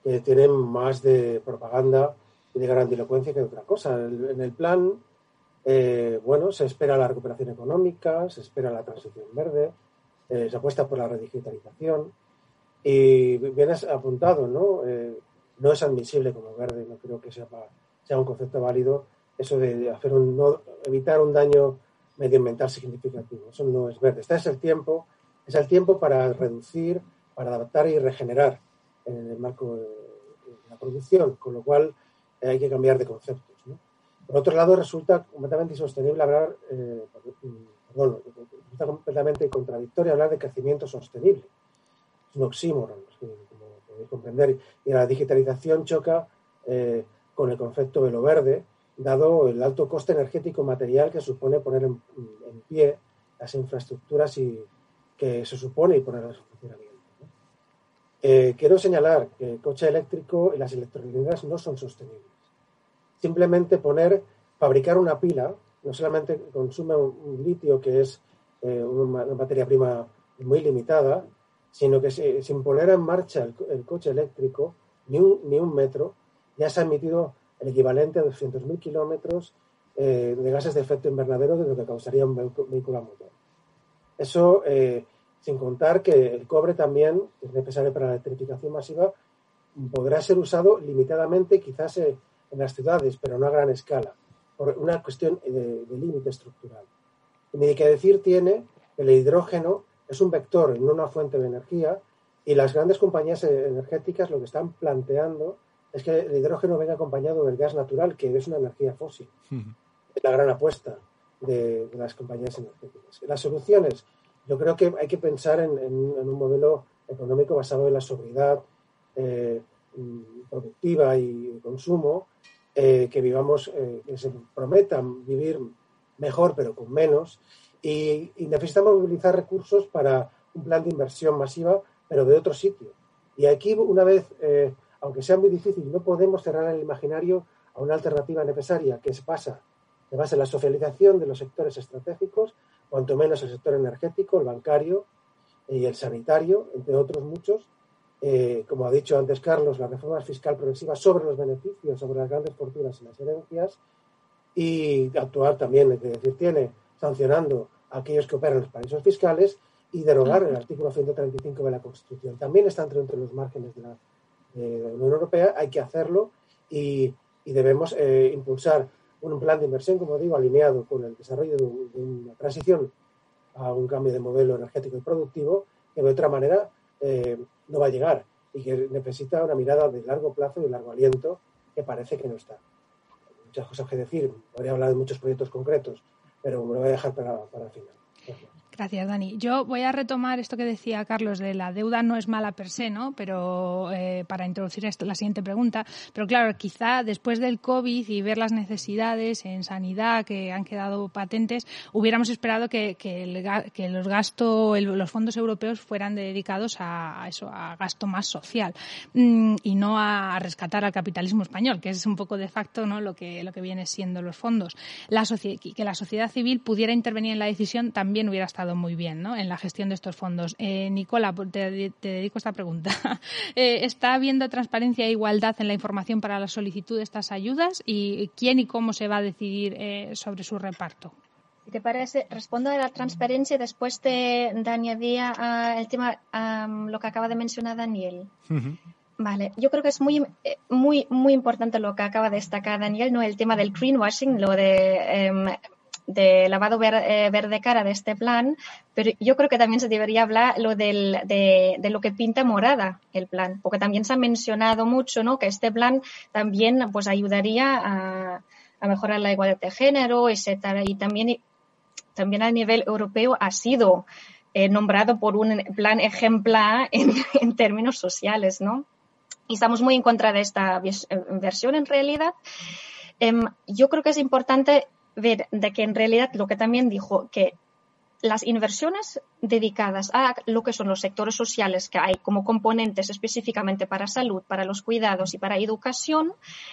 que tienen más de propaganda y de grandilocuencia que otra cosa. En el plan, eh, bueno, se espera la recuperación económica, se espera la transición verde, eh, se apuesta por la redigitalización y bien apuntado, ¿no? no es admisible como verde, no creo que sea, sea un concepto válido eso de hacer un, evitar un daño medioambiental significativo. Eso no es verde. Este es el tiempo, es el tiempo para reducir, para adaptar y regenerar en el marco de la producción, con lo cual eh, hay que cambiar de conceptos. Por otro lado, resulta completamente insostenible hablar, eh, perdón, resulta completamente contradictorio hablar de crecimiento sostenible. Es un oxímoron, como podéis comprender, y la digitalización choca eh, con el concepto de lo verde, dado el alto coste energético material que supone poner en, pie las infraestructuras y que se supone y ponerlas en funcionamiento. Eh, quiero señalar que el coche eléctrico y las electrolineras no son sostenibles. Simplemente poner, fabricar una pila, no solamente consume un, litio que es eh, una, materia prima muy limitada, sino que sin poner en marcha el, coche eléctrico, ni un, ni un metro, ya se ha emitido el equivalente a 200.000 kilómetros eh, de gases de efecto invernadero de lo que causaría un vehículo a motor. Eso, eh, sin contar que el cobre también, es necesario para la electrificación masiva, podrá ser usado limitadamente quizás eh, en las ciudades, pero no a gran escala, por una cuestión de, límite estructural. Y ni que decir tiene que el hidrógeno es un vector, no una fuente de energía, y las grandes compañías energéticas lo que están planteando es que el hidrógeno venga acompañado del gas natural, que es una energía fósil. Es la gran apuesta de, las compañías energéticas. Las soluciones, yo creo que hay que pensar en, un modelo económico basado en la sobriedad eh, productiva y consumo, eh, que vivamos, eh, que se prometan vivir mejor pero con menos, y, y, necesitamos movilizar recursos para un plan de inversión masiva, pero de otro sitio. Y aquí, una vez aunque sea muy difícil, no podemos cerrar el imaginario a una alternativa necesaria que se pasa de base en la socialización de los sectores estratégicos, cuanto menos el sector energético, el bancario y el sanitario, entre otros muchos. Eh, como ha dicho antes Carlos, la reforma fiscal progresiva sobre los beneficios, sobre las grandes fortunas y las herencias, y actuar también, es decir, tiene sancionando a aquellos que operan en los paraísos fiscales y derogar el artículo 135 de la Constitución. También está entre los márgenes de la de la Unión Europea, hay que hacerlo y, debemos eh, impulsar un plan de inversión, como digo, alineado con el desarrollo de, una transición a un cambio de modelo energético y productivo que de otra manera eh, no va a llegar y que necesita una mirada de largo plazo y de largo aliento que parece que no está. Muchas cosas que decir, podría hablar de muchos proyectos concretos, pero me lo voy a dejar para, para el final. Dani. Yo voy a retomar esto que decía Carlos de la deuda no es mala per se, ¿no? Pero eh, para introducir la siguiente pregunta. Pero claro, quizá después del COVID y ver las necesidades en sanidad que han quedado patentes, hubiéramos esperado que, que, los gastos, los fondos europeos fueran dedicados a, eso, a gasto más social mm, y no a rescatar al capitalismo español, que es un poco de facto, ¿no? Lo que lo que viene siendo los fondos. La que la sociedad civil pudiera intervenir en la decisión también hubiera estado muy bien ¿no? en la gestión de estos fondos. Eh, Nicola, te, dedico esta pregunta. (laughs) Eh, ¿Está habiendo transparencia e igualdad en la información para la solicitud de estas ayudas? ¿Y quién y cómo se va a decidir eh, sobre su reparto? Si te parece, respondo a la transparencia después de, añadir el tema, lo que acaba de mencionar Daniel. Vale, yo creo que es muy, muy, muy importante lo que acaba de destacar Daniel, ¿no? El tema del greenwashing, lo de em, de lavado eh, verde cara de este plan, pero yo creo que también se debería hablar lo del, de, lo que pinta morada el plan, porque también se ha mencionado mucho ¿no? que este plan también pues, ayudaría a, mejorar la igualdad de género, etcétera, y también también a nivel europeo ha sido eh, nombrado por un plan ejemplar (laughs) en, términos sociales, ¿no? Y estamos muy en contra de esta versión en realidad. Em, yo creo que es importante ver de que en realidad lo que también dijo, que las inversiones dedicadas a lo que son los sectores sociales que hay como componentes específicamente para salud, para los cuidados y para educación,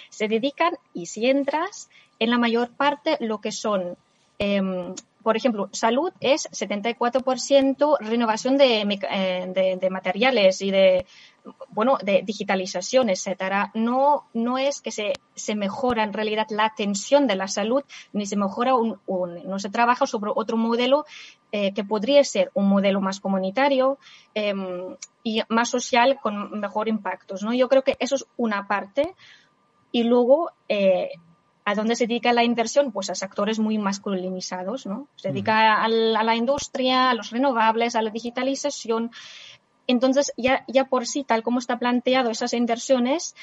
se dedican, y si entras, en la mayor parte lo que son em, por ejemplo, salud es 74% renovación eh, de, materiales y de, bueno, de digitalización, etcétera. No, no es que se, se mejora en realidad la atención de la salud, ni se mejora un, no se trabaja sobre otro modelo eh, que podría ser un modelo más comunitario em, y más social con mejor impactos, ¿no? Yo creo que eso es una parte. Y luego, eh, ¿A dónde se dedica la inversión? Pues a sectores muy masculinizados, ¿no? Se dedica a, la industria, a los renovables, a la digitalización. Entonces, ya, ya por sí, tal como está planteado esas inversiones,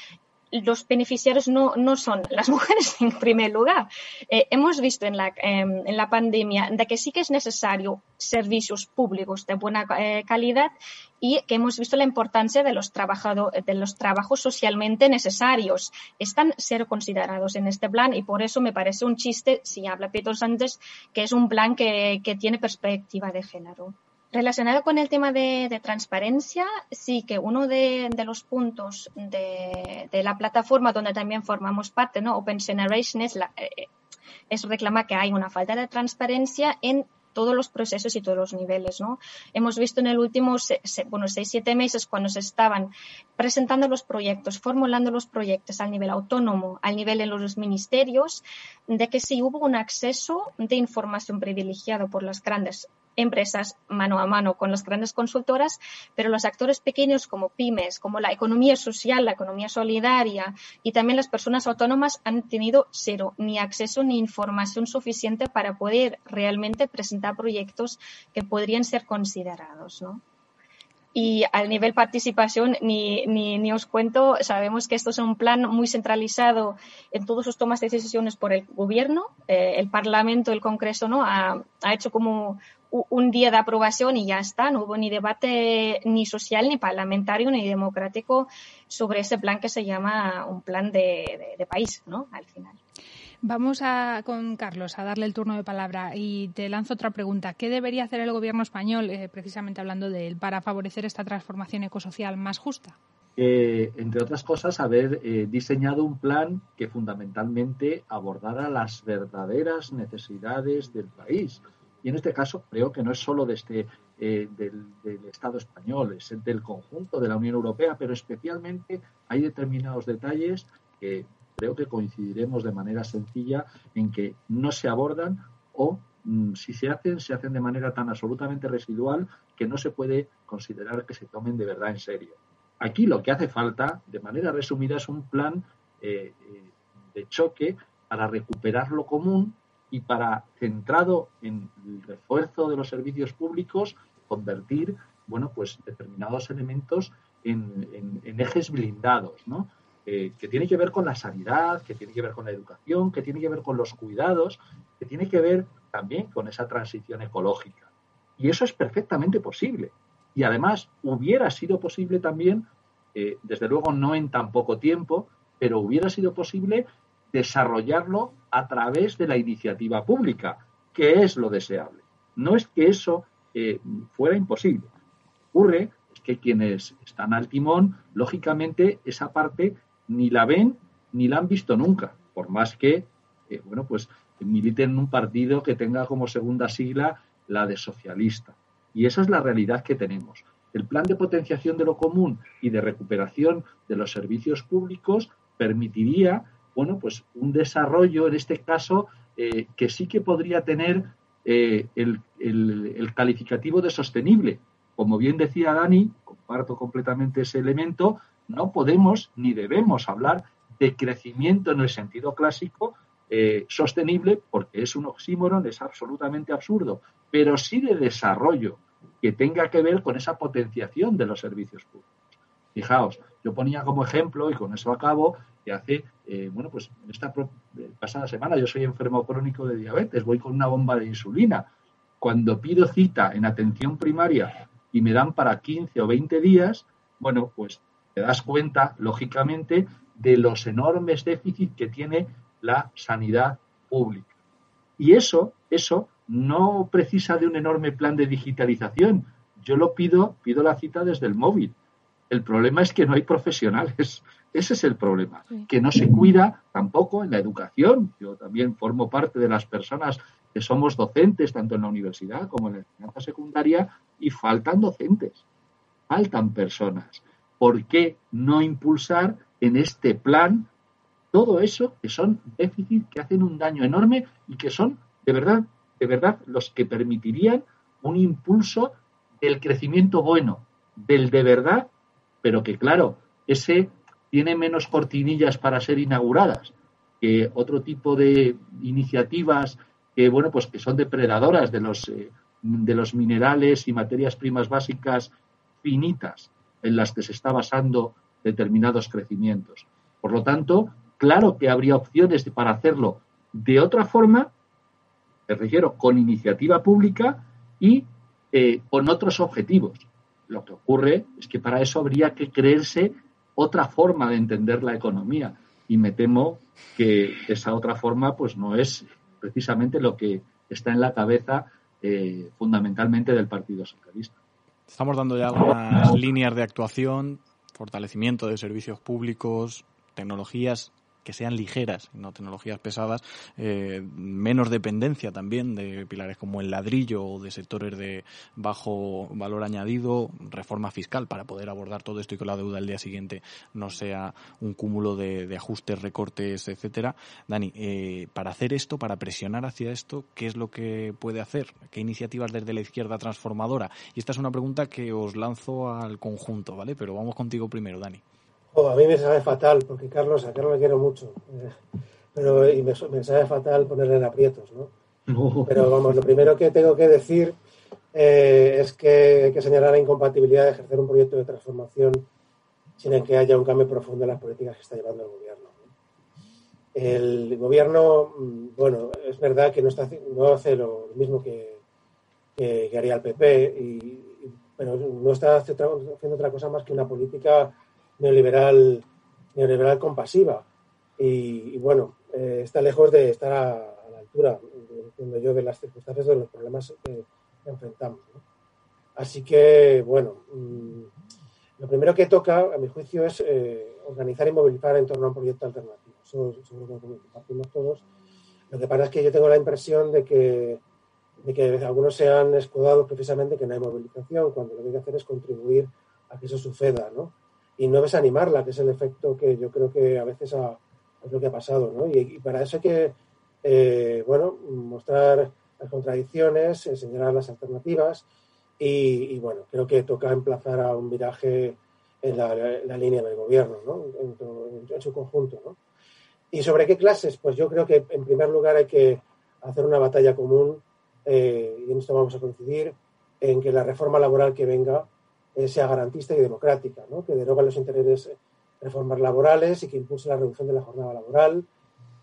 los beneficiarios no, no, son las (laughs) mujeres en primer lugar. Eh, hemos visto en la, em, en la pandemia de que sí que es necesario servicios públicos de buena eh, calidad y que hemos visto la importancia de los, de los trabajos socialmente necesarios. Están ser considerados en este plan y por eso me parece un chiste, si habla Pedro Sánchez, que es un plan que, que tiene perspectiva de género. Relacionado con el tema de, transparencia, sí que uno de, los puntos de, la plataforma donde también formamos parte, ¿no? Open Generation, es, la, eh, es reclamar que hay una falta de transparencia en todos los procesos y todos los niveles. ¿no? Hemos visto en el último, bueno, seis, siete meses cuando se estaban presentando los proyectos, formulando los proyectos al nivel autónomo, al nivel de los ministerios, de que sí hubo un acceso de información privilegiado por las grandes empresas mano a mano con las grandes consultoras, pero los actores pequeños como pymes, como la economía social, la economía solidaria y también las personas autónomas han tenido cero, ni acceso ni información suficiente para poder realmente presentar proyectos que podrían ser considerados, ¿no? Y al nivel participación, ni, ni, os cuento, sabemos que esto es un plan muy centralizado en todas sus tomas de decisiones por el gobierno. Eh, el Parlamento, el Congreso, ¿no? Ha, ha, hecho como un día de aprobación y ya está. No hubo ni debate ni social, ni parlamentario, ni democrático sobre ese plan que se llama un plan de, país, ¿no? Al final. Vamos a, con Carlos a darle el turno de palabra y te lanzo otra pregunta. ¿Qué debería hacer el gobierno español, eh, precisamente hablando de él, para favorecer esta transformación ecosocial más justa? Eh, entre otras cosas, haber eh, diseñado un plan que fundamentalmente abordara las verdaderas necesidades del país y en este caso creo que no es solo este, eh, del, Estado español, es del conjunto de la Unión Europea, pero especialmente hay determinados detalles que creo que coincidiremos de manera sencilla en que no se abordan o mm, si se hacen, se hacen de manera tan absolutamente residual que no se puede considerar que se tomen de verdad en serio. Aquí lo que hace falta, de manera resumida, es un plan eh, eh, de choque para recuperar lo común y para, centrado en el refuerzo de los servicios públicos, convertir, bueno, pues determinados elementos en, ejes blindados, ¿no? Eh, que tiene que ver con la sanidad, que tiene que ver con la educación, que tiene que ver con los cuidados, que tiene que ver también con esa transición ecológica. Y eso es perfectamente posible. Y además hubiera sido posible también, eh, desde luego no en tan poco tiempo, pero hubiera sido posible desarrollarlo a través de la iniciativa pública, que es lo deseable. No es que eso eh, fuera imposible. Ocurre que quienes están al timón, lógicamente, esa parte ni la ven ni la han visto nunca, por más que, eh, bueno, pues militen en un partido que tenga como segunda sigla la de socialista. Y esa es la realidad que tenemos. El plan de potenciación de lo común y de recuperación de los servicios públicos permitiría bueno, pues un desarrollo, en este caso, eh, que sí que podría tener eh, el, calificativo de sostenible. Como bien decía Dani, comparto completamente ese elemento, no podemos ni debemos hablar de crecimiento en el sentido clásico eh, sostenible, porque es un oxímoron, es absolutamente absurdo, pero sí de desarrollo que tenga que ver con esa potenciación de los servicios públicos. Fijaos, yo ponía como ejemplo, y con eso acabo, que hace, eh, bueno, pues esta eh, pasada semana yo soy enfermo crónico de diabetes, voy con una bomba de insulina cuando pido cita en atención primaria y me dan para 15 o 20 días, bueno, pues te das cuenta, lógicamente, de los enormes déficits que tiene la sanidad pública. Y eso, eso no precisa de un enorme plan de digitalización. Yo lo pido, pido la cita desde el móvil. El problema es que no hay profesionales. Ese es el problema, que no se cuida tampoco en la educación. Yo también formo parte de las personas que somos docentes tanto en la universidad como en la enseñanza secundaria y faltan docentes, faltan personas. ¿Por qué no impulsar en este plan todo eso que son déficits que hacen un daño enorme y que son de verdad, de verdad los que permitirían un impulso del crecimiento bueno, del de verdad, pero que claro, ese tiene menos cortinillas para ser inauguradas que otro tipo de iniciativas que bueno pues que son depredadoras de los eh, de los minerales y materias primas básicas finitas en las que se está basando determinados crecimientos. Por lo tanto, claro que habría opciones para hacerlo de otra forma, me refiero, con iniciativa pública y eh, con otros objetivos. Lo que ocurre es que para eso habría que creerse otra forma de entender la economía y me temo que esa otra forma pues no es precisamente lo que está en la cabeza eh, fundamentalmente del Partido Socialista. Estamos dando ya algunas líneas de actuación, fortalecimiento de servicios públicos, tecnologías que sean ligeras, no tecnologías pesadas, eh, menos dependencia también de pilares como el ladrillo o de sectores de bajo valor añadido, reforma fiscal para poder abordar todo esto y que la deuda al día siguiente no sea un cúmulo de, ajustes, recortes, etcétera. Dani, eh, para hacer esto, para presionar hacia esto, ¿qué es lo que puede hacer? ¿Qué iniciativas desde la izquierda transformadora? Y esta es una pregunta que os lanzo al conjunto, ¿vale? Pero vamos contigo primero, Dani a mí me sabe fatal, porque Carlos, a Carlos le quiero mucho, (laughs) pero y me, sabe fatal ponerle en aprietos, ¿no? Pero vamos, lo primero que tengo que decir eh, es que hay que señalar la incompatibilidad de ejercer un proyecto de transformación sin que haya un cambio profundo en las políticas que está llevando el gobierno. El gobierno, mm, bueno, es verdad que no, está, no hace lo mismo que, que, haría el PP, pero no está haciendo otra cosa más que una política neoliberal, neoliberal compasiva. Y, bueno, eh, está lejos de estar a, la altura, entiendo yo, de las circunstancias de los problemas que enfrentamos. Así que, bueno, mm, lo primero que toca, a mi juicio, es eh, organizar y movilizar en torno a un proyecto alternativo. Eso seguro que compartimos todos. Lo que pasa es que yo tengo la impresión de que, de que algunos se han escudado precisamente que no hay movilización, cuando lo que hay que hacer es contribuir a que eso suceda, ¿no? Y no desanimarla, que es el efecto que yo creo que a veces es lo que ha pasado, ¿no? Y, para eso hay que, eh, bueno, mostrar las contradicciones, señalar las alternativas y, bueno, creo que toca emplazar a un viraje en la, línea del gobierno, ¿no? En, su conjunto, ¿no? ¿Y sobre qué clases? Pues yo creo que en primer lugar hay que hacer una batalla común, eh, y en esto vamos a coincidir, en que la reforma laboral que venga sea garantista y democrática, ¿no? que deroga los intereses eh, reformas laborales y que impulse la reducción de la jornada laboral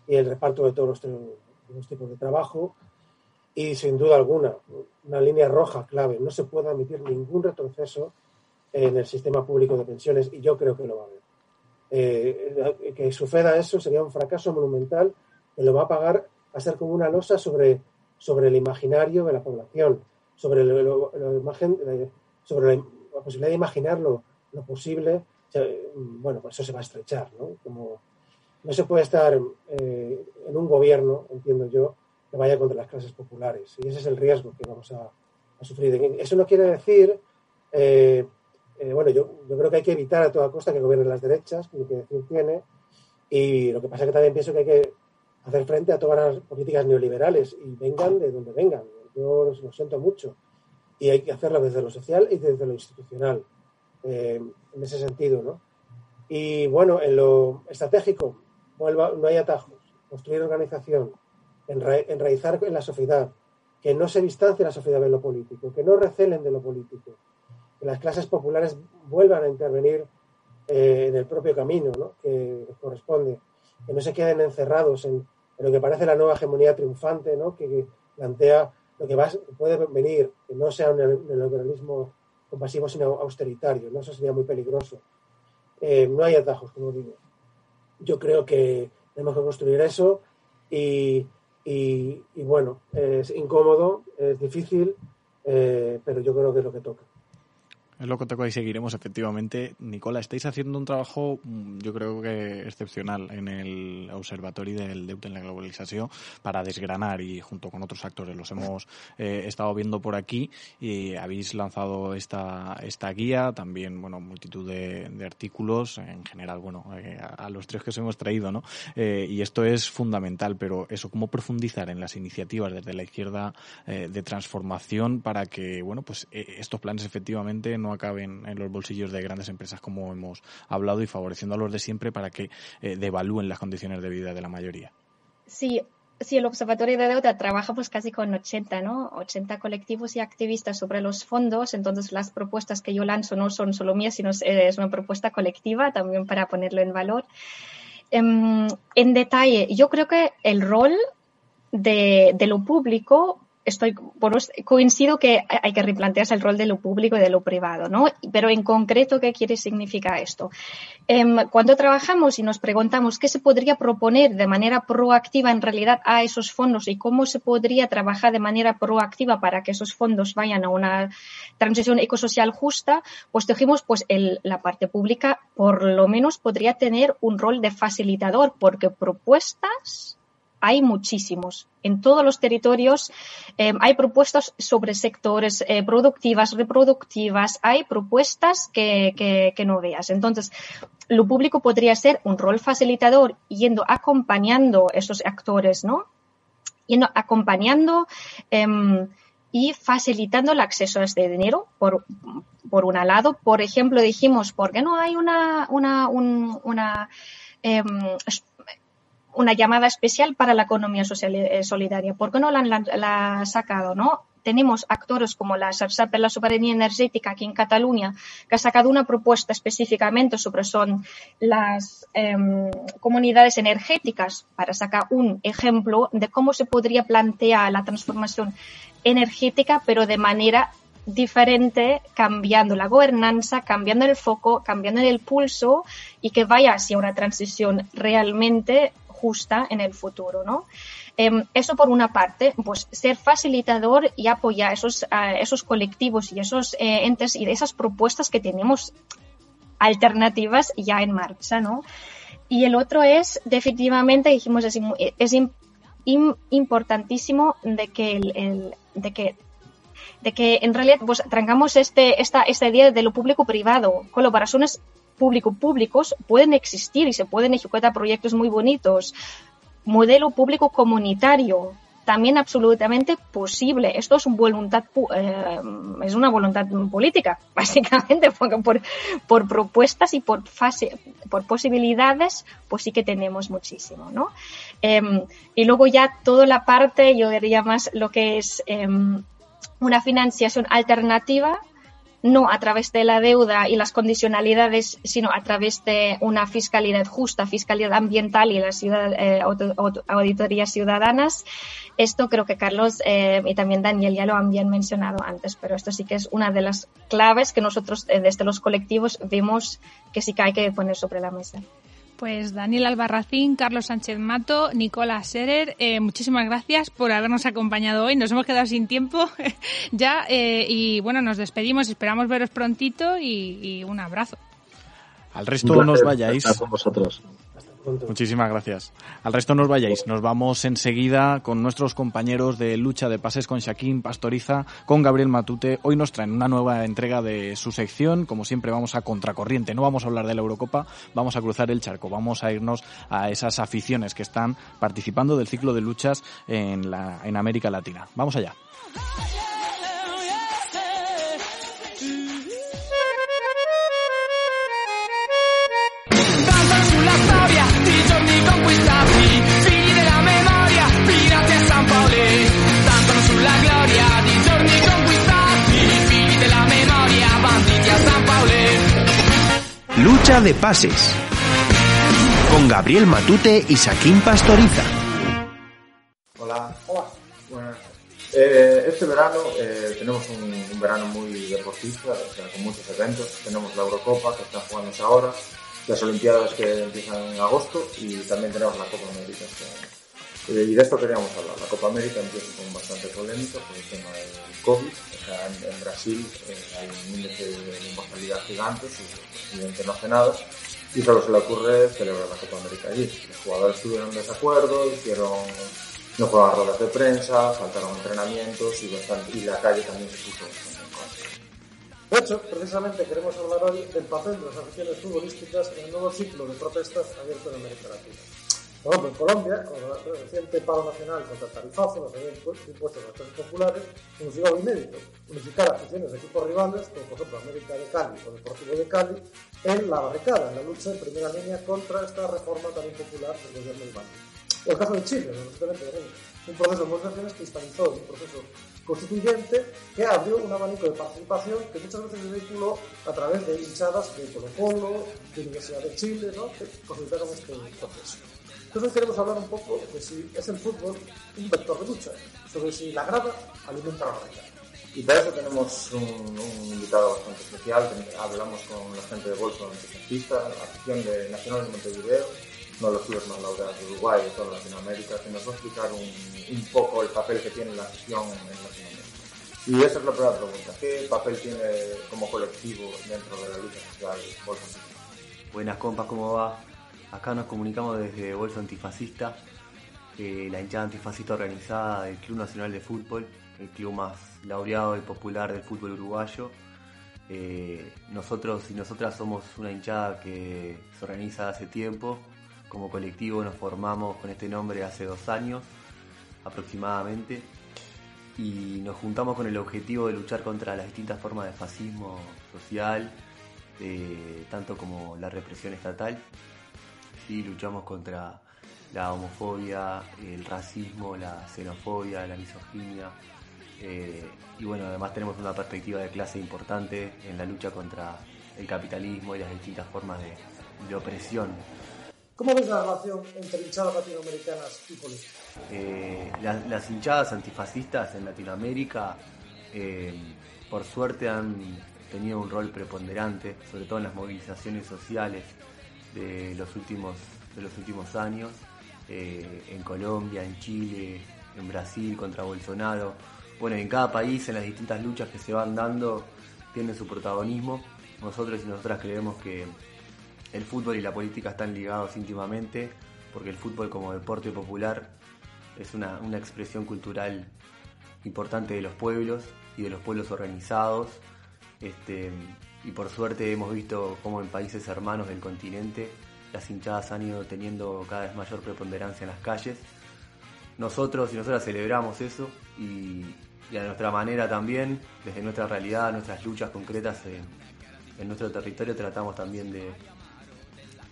y el reparto de todos los, tipos de trabajo. Y sin duda alguna, una línea roja clave, no se puede admitir ningún retroceso en el sistema público de pensiones y yo creo que lo va a haber. Eh, que suceda eso sería un fracaso monumental que lo va a pagar a ser como una losa sobre, sobre el imaginario de la población, sobre, la imagen, sobre la, la posibilidad de imaginar lo, posible, bueno, pues eso se va a estrechar, ¿no? Como no se puede estar eh, en un gobierno, entiendo yo, que vaya contra las clases populares. Y ese es el riesgo que vamos a, sufrir. Eso no quiere decir, eh, eh, bueno, yo, creo que hay que evitar a toda costa que gobiernen las derechas, ni que decir tiene. Y lo que pasa es que también pienso que hay que hacer frente a todas las políticas neoliberales y vengan de donde vengan. Yo lo siento mucho y hay que hacerlo desde lo social y desde lo institucional, eh, en ese sentido, ¿no? Y bueno, en lo estratégico, no hay atajos, construir organización, enraizar en la sociedad, que no se distancie la sociedad de lo político, que no recelen de lo político, que las clases populares vuelvan a intervenir eh, en el propio camino ¿no? que corresponde, que no se queden encerrados en, en, lo que parece la nueva hegemonía triunfante ¿no? que plantea lo que va, puede venir, que no sea un neoliberalismo compasivo, sino austeritario, ¿no? Eso sería muy peligroso. Eh, no hay atajos, como digo. Yo creo que tenemos que construir eso y, y, bueno, es incómodo, es difícil, eh, pero yo creo que es lo que toca. Es lo que toca y seguiremos, efectivamente. Nicola, estáis haciendo un trabajo, mm, yo creo que excepcional en el Observatorio del Deute en la Globalización para desgranar y junto con otros actores los hemos eh, estado viendo por aquí y habéis lanzado esta, esta guía, también, bueno, multitud de, artículos, en general, bueno, eh, a, los tres que os hemos traído, ¿no? Eh, y esto es fundamental, pero eso, cómo profundizar en las iniciativas desde la izquierda de transformación para que, bueno, pues estos planes efectivamente no acaben en los bolsillos de grandes empresas como hemos hablado y favoreciendo a los de siempre para que eh, devalúen las condiciones de vida de la mayoría. Sí, Sí, el Observatorio de Deuda trabaja pues casi con 80, ¿no? 80 colectivos y activistas sobre los fondos, entonces las propuestas que yo lanzo no son solo mías, sino es una propuesta colectiva también para ponerlo en valor. Em, en, detalle, yo creo que el rol de, de, lo público estoy coincido que hay que replantearse el rol de lo público y de lo privado, ¿no? Pero en concreto, ¿qué quiere significar esto? Em, cuando trabajamos y nos preguntamos qué se podría proponer de manera proactiva en realidad a esos fondos y cómo se podría trabajar de manera proactiva para que esos fondos vayan a una transición ecosocial justa, pues dijimos, pues la parte pública por lo menos podría tener un rol de facilitador porque propuestas hay muchísimos. En todos los territorios eh, hay propuestas sobre sectores eh, productivas, reproductivas, hay propuestas que, que, no veas. Entonces, lo público podría ser un rol facilitador yendo acompañando esos actores, ¿no? Yendo acompañando em, y facilitando el acceso a este dinero, por, por un lado. Por ejemplo, dijimos, ¿por qué no hay una, una, una em, una llamada especial para la economía social, eh, solidaria. ¿Por qué no la han sacado? ¿no? Tenemos actores como la SARSAP la soberanía energética aquí en Cataluña, que ha sacado una propuesta específicamente sobre son las em, comunidades energéticas, para sacar un ejemplo de cómo se podría plantear la transformación energética, pero de manera diferente, cambiando la gobernanza, cambiando el foco, cambiando el pulso y que vaya hacia una transición realmente justa en el futuro, ¿no? Em, eso por una parte, pues ser facilitador y apoyar esos, esos colectivos y esos eh, entes y esas propuestas que tenemos alternativas ya en marcha, ¿no? Y el otro es, definitivamente, dijimos, es, es importantísimo de que, el, de que de que en realidad pues trancamos este, esta, esta idea de lo público-privado, colaboraciones público-públicos pueden existir y se pueden ejecutar proyectos muy bonitos. Modelo público comunitario, también absolutamente posible. Esto es, voluntad, eh, es una voluntad política, (laughs) básicamente, porque por, por propuestas y por, fase, por posibilidades, pues sí que tenemos muchísimo, ¿no? Em, y luego ya toda la parte, yo diría más lo que es em, una financiación alternativa no a través de la deuda y las condicionalidades, sino a través de una fiscalidad justa, fiscalidad ambiental y las eh, auditorías ciudadanas. Esto creo que Carlos eh, y también Daniel ya lo han bien mencionado antes, pero esto sí que es una de las claves que nosotros eh, desde los colectivos vemos que sí que hay que poner sobre la mesa. Pues Daniel Albarracín, Carlos Sánchez Mato, Nicola Serer, eh, muchísimas gracias por habernos acompañado hoy. Nos hemos quedado sin tiempo (laughs) ya eh, y bueno, nos despedimos. Esperamos veros prontito y, un abrazo. Al resto nos vayáis. con vosotros. Muchísimas gracias. Al resto no os vayáis. Nos vamos enseguida con nuestros compañeros de lucha de pases con Shaquín Pastoriza, con Gabriel Matute. Hoy nos traen una nueva entrega de su sección. Como siempre vamos a contracorriente. No vamos a hablar de la Eurocopa, vamos a cruzar el charco. Vamos a irnos a esas aficiones que están participando del ciclo de luchas en, la, en América Latina. Vamos allá. Lucha de pases. Con Gabriel Matute y Saquín Pastoriza. Hola. Hola. Eh, este verano eh, tenemos un, verano muy deportista, o sea, con muchos eventos. Tenemos la Eurocopa que está jugándose ahora, las Olimpiadas que empiezan en agosto y también tenemos la Copa América. Eh, y de esto queríamos hablar. La Copa América empieza con bastante polémica por el tema del COVID. O sea, en, Brasil hay un índice de mortalidad gigante, su presidente no hace nada y solo se le ocurre celebrar la Copa América allí. Los jugadores tuvieron desacuerdo, hicieron no jugaban ruedas de prensa, faltaron entrenamientos y, bastante, y la calle también se puso en contra. De hecho, precisamente queremos hablar hoy del papel de las aficiones futbolísticas en el nuevo ciclo de protestas abierto en América Latina. Por ejemplo, en Colombia, con el reciente paro nacional contra el tarifazo, los impuestos a clases populares, hemos llegado inédito, unificar aficiones de equipos rivales, como por ejemplo América de Cali o Deportivo de Cali, en la barricada, en la lucha en primera línea contra esta reforma tan impopular del gobierno de Madrid. O el caso de Chile, un proceso de movilizaciones cristalizó un proceso constituyente que abrió un abanico de participación que muchas veces se vinculó a través de hinchadas de Colo Colo, de Universidad de Chile, ¿no? que posibilitaron este proceso. Entonces queremos hablar un poco de si es el fútbol un vector de lucha, sobre si la grada alimenta la barricada. Y para eso tenemos un, invitado bastante especial, hablamos con la gente de Bolso Antifascista, la afición de Nacional de Montevideo, uno de los clubes más laureados de Uruguay y de toda Latinoamérica, que nos va a explicar un, un poco el papel que tiene la afición en Latinoamérica. Y esa es la primera pregunta, ¿qué papel tiene como colectivo dentro de la lucha social Bolso Antifascista? Buenas compas, ¿cómo va? Acá nos comunicamos desde Bolso Antifascista, eh, la hinchada antifascista organizada del Club Nacional de Fútbol, el club más laureado y popular del fútbol uruguayo. Eh, nosotros y nosotras somos una hinchada que se organiza hace tiempo. Como colectivo nos formamos con este nombre hace dos años aproximadamente y nos juntamos con el objetivo de luchar contra las distintas formas de fascismo social, eh, tanto como la represión estatal. Sí, luchamos contra la homofobia, el racismo, la xenofobia, la misoginia, eh, y bueno, además tenemos una perspectiva de clase importante en la lucha contra el capitalismo y las distintas formas de, opresión. ¿Cómo ves la relación entre hinchadas latinoamericanas y políticas? Eh, las hinchadas antifascistas en Latinoamérica, eh, por suerte, han tenido un rol preponderante, sobre todo en las movilizaciones sociales de los últimos, de los últimos años, en Colombia, en Chile, en Brasil contra Bolsonaro bueno, en cada país, en las distintas luchas que se van dando, tienen su protagonismo. Nosotros y nosotras creemos que el fútbol y la política están ligados íntimamente, porque el fútbol como deporte popular es una, expresión cultural importante de los pueblos y de los pueblos organizados. Este, y por suerte hemos visto cómo en países hermanos del continente las hinchadas han ido teniendo cada vez mayor preponderancia en las calles. Nosotros y nosotras celebramos eso y, y a nuestra manera también, desde nuestra realidad, nuestras luchas concretas en, nuestro territorio, tratamos también de,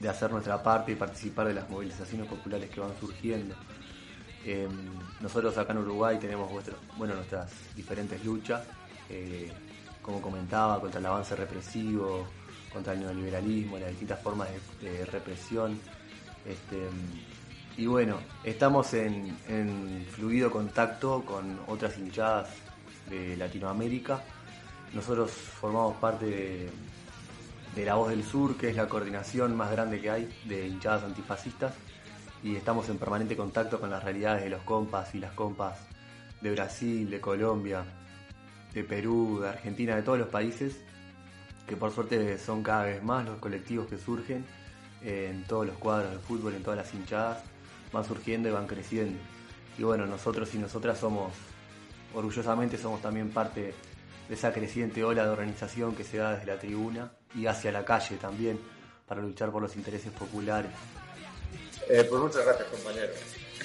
hacer nuestra parte y participar de las movilizaciones populares que van surgiendo. Em, nosotros acá en Uruguay tenemos nuestras diferentes luchas, eh, como comentaba, contra el avance represivo, contra el neoliberalismo, las distintas formas de, represión. Este, y bueno, estamos en, fluido contacto con otras hinchadas de Latinoamérica. Nosotros formamos parte de, La Voz del Sur, que es la coordinación más grande que hay de hinchadas antifascistas, y estamos en permanente contacto con las realidades de los compas y las compas de Brasil, de Colombia, de Perú, de Argentina, de todos los países, que por suerte son cada vez más los colectivos que surgen en todos los cuadros de fútbol, en todas las hinchadas van surgiendo y van creciendo. Y bueno, nosotros y nosotras somos, orgullosamente somos también parte de esa creciente ola de organización que se da desde la tribuna y hacia la calle también para luchar por los intereses populares. Eh, pues muchas gracias, compañero.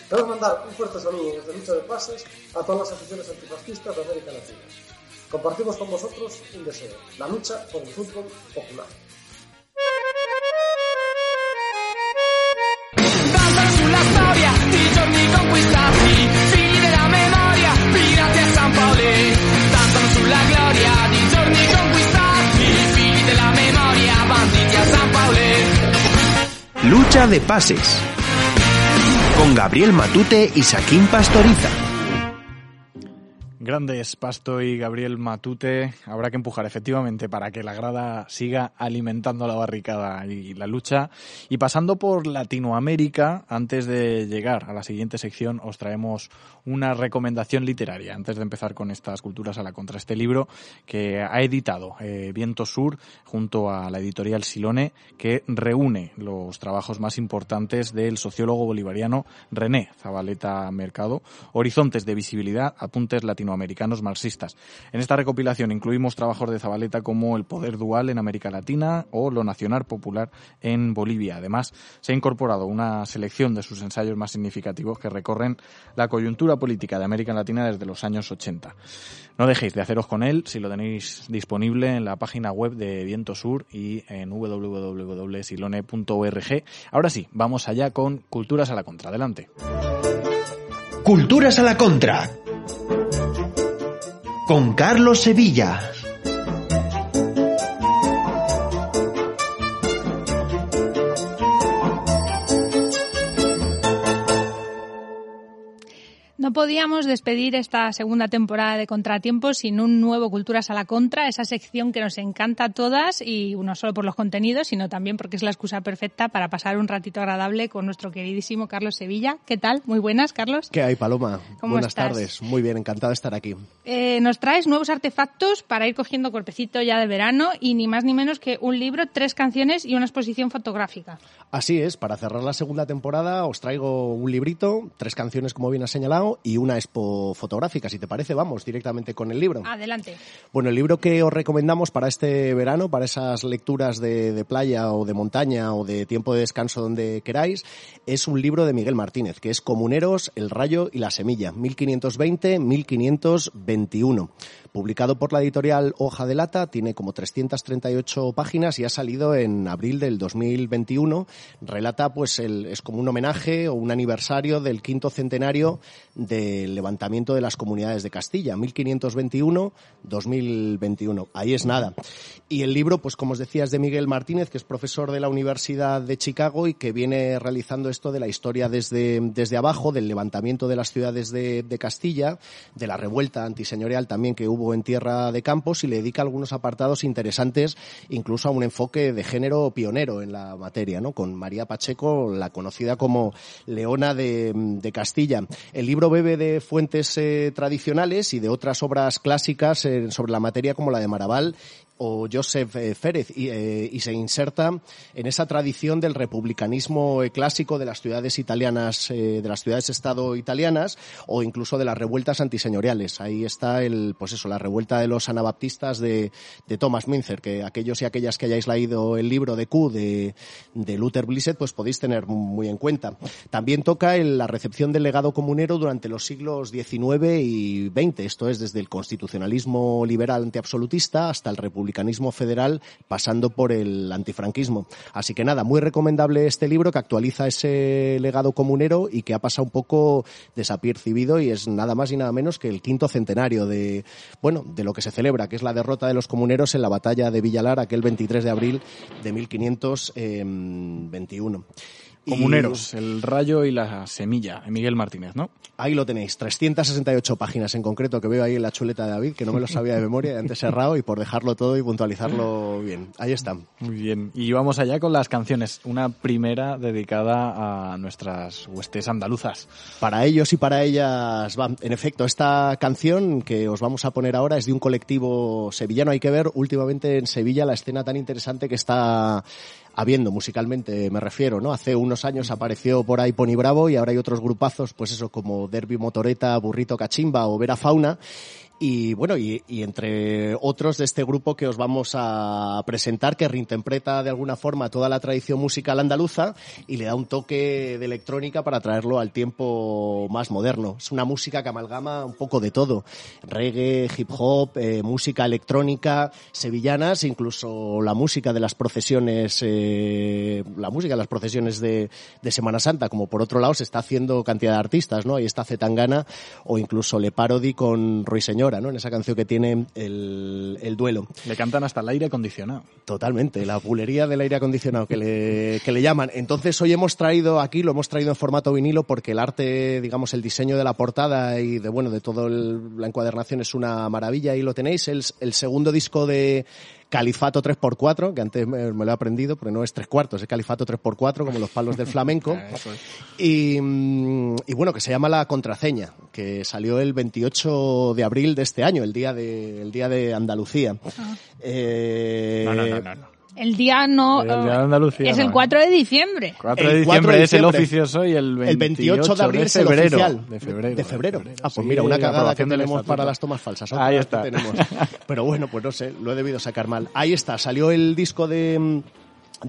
Queremos mandar un fuerte saludo desde Lucha de Pases a todas las aficiones antifascistas de América Latina. Compartimos con vosotros un deseo, la lucha por el fútbol popular. Lucha de pases. Con Gabriel Matute y Saquín Pastoriza. Grandes Pasto y Gabriel Matute. Habrá que empujar efectivamente para que la grada siga alimentando la barricada y la lucha. Y pasando por Latinoamérica, antes de llegar a la siguiente sección, os traemos una recomendación literaria. Antes de empezar con estas culturas a la contra, este libro que ha editado eh, Viento Sur junto a la editorial Silone, que reúne los trabajos más importantes del sociólogo bolivariano René Zabaleta Mercado, Horizontes de Visibilidad, Apuntes Latinoamericanos Marxistas. En esta recopilación incluimos trabajos de Zabaleta como El Poder Dual en América Latina o Lo Nacional Popular en Bolivia. Además, se ha incorporado una selección de sus ensayos más significativos que recorren la coyuntura política de América Latina desde los años 80. No dejéis de haceros con él si lo tenéis disponible en la página web de Viento Sur y en www.silone.org. Ahora sí, vamos allá con Culturas a la Contra. Adelante. Culturas a la Contra. Con Carlos Sevilla. No podíamos despedir esta segunda temporada de Contratiempos sin un nuevo Culturas a la Contra, esa sección que nos encanta a todas y no solo por los contenidos, sino también porque es la excusa perfecta para pasar un ratito agradable con nuestro queridísimo Carlos Sevilla. ¿Qué tal? Muy buenas, Carlos. ¿Qué hay, Paloma? ¿Cómo Buenas estás? tardes. Muy bien, encantado de estar aquí. Eh, nos traes nuevos artefactos para ir cogiendo cuerpecito ya de verano y ni más ni menos que un libro, tres canciones y una exposición fotográfica. Así es, para cerrar la segunda temporada os traigo un librito, tres canciones como bien has señalado y una expo fotográfica. Si te parece, vamos directamente con el libro. Adelante. Bueno, el libro que os recomendamos para este verano, para esas lecturas de, de playa o de montaña o de tiempo de descanso donde queráis, es un libro de Miguel Martínez, que es Comuneros, el rayo y la semilla, 1520-1521. Publicado por la editorial Hoja de Lata, tiene como 338 páginas y ha salido en abril del 2021. Relata, pues, el, es como un homenaje o un aniversario del quinto centenario del levantamiento de las comunidades de Castilla, 1521-2021. Ahí es nada. Y el libro, pues como os decía, es de Miguel Martínez, que es profesor de la Universidad de Chicago y que viene realizando esto de la historia desde, desde abajo, del levantamiento de las ciudades de, de Castilla, de la revuelta antiseñorial también que hubo en Tierra de Campos y le dedica algunos apartados interesantes, incluso a un enfoque de género pionero en la materia, ¿no? Con María Pacheco, la conocida como Leona de, de Castilla. El libro bebe de fuentes eh, tradicionales y de otras obras clásicas eh, sobre la materia como la de Maraval o Joseph eh, Férez y, eh, y, se inserta en esa tradición del republicanismo eh, clásico de las ciudades italianas, eh, de las ciudades-estado italianas o incluso de las revueltas antiseñoriales. Ahí está el, pues eso, la revuelta de los anabaptistas de, de Thomas Minzer, que aquellos y aquellas que hayáis leído el libro de Q de, de Luther Blissett, pues podéis tener muy en cuenta. También toca el, la recepción del legado comunero durante los siglos XIX y XX, esto es desde el constitucionalismo liberal antiabsolutista hasta el republicanismo republicanismo federal pasando por el antifranquismo. Así que nada, muy recomendable este libro que actualiza ese legado comunero y que ha pasado un poco desapercibido y es nada más y nada menos que el quinto centenario de, bueno, de lo que se celebra, que es la derrota de los comuneros en la batalla de Villalar aquel 23 de abril de 1521. Comuneros, el rayo y la semilla, Miguel Martínez, ¿no? Ahí lo tenéis, 368 páginas en concreto que veo ahí en la chuleta de David, que no me lo sabía de memoria, de antes cerrado y por dejarlo todo y puntualizarlo bien. Ahí están. Muy bien. Y vamos allá con las canciones. Una primera dedicada a nuestras huestes andaluzas. Para ellos y para ellas, va. En efecto, esta canción que os vamos a poner ahora es de un colectivo sevillano. Hay que ver últimamente en Sevilla la escena tan interesante que está habiendo musicalmente, me refiero, ¿no? Hace unos años apareció por ahí Pony Bravo y ahora hay otros grupazos, pues eso, como Derby Motoreta, Burrito Cachimba o Vera Fauna. Y bueno, y, entre otros de este grupo que os vamos a presentar, que reinterpreta de alguna forma toda la tradición musical andaluza y le da un toque de electrónica para traerlo al tiempo más moderno. Es una música que amalgama un poco de todo. Reggae, hip hop, eh, música electrónica, sevillanas, incluso la música de las procesiones, eh, la música de las procesiones de, de, Semana Santa, como por otro lado se está haciendo cantidad de artistas, ¿no? Ahí está Zetangana o incluso Le Parody con Ruiseñor ¿no? En esa canción que tiene el, el duelo. Le cantan hasta el aire acondicionado. Totalmente, la bulería del aire acondicionado que le, que le llaman. Entonces hoy hemos traído aquí, lo hemos traído en formato vinilo porque el arte, digamos, el diseño de la portada y de, bueno, de toda la encuadernación es una maravilla. Ahí lo tenéis. El, el segundo disco de Califato 3x4, que antes me, lo he aprendido, porque no es tres cuartos, es Califato 3x4, como los palos del flamenco. (laughs) y, mm, y, bueno, que se llama La Contraseña, que salió el 28 de abril de este año, el día de, el día de Andalucía. Ah. Eh, no, no, no, no. El día no. El día de Andalucía, es el 4 de diciembre. 4 de diciembre, es el oficioso y el 28 el 28 de abril de febrero, es el oficial. De febrero. De febrero. Ah, pues mira, una cagada que tenemos para las tomas falsas. Ahí está. Tenemos. (laughs) Pero bueno, pues no sé, lo he debido sacar mal. Ahí está, salió el disco de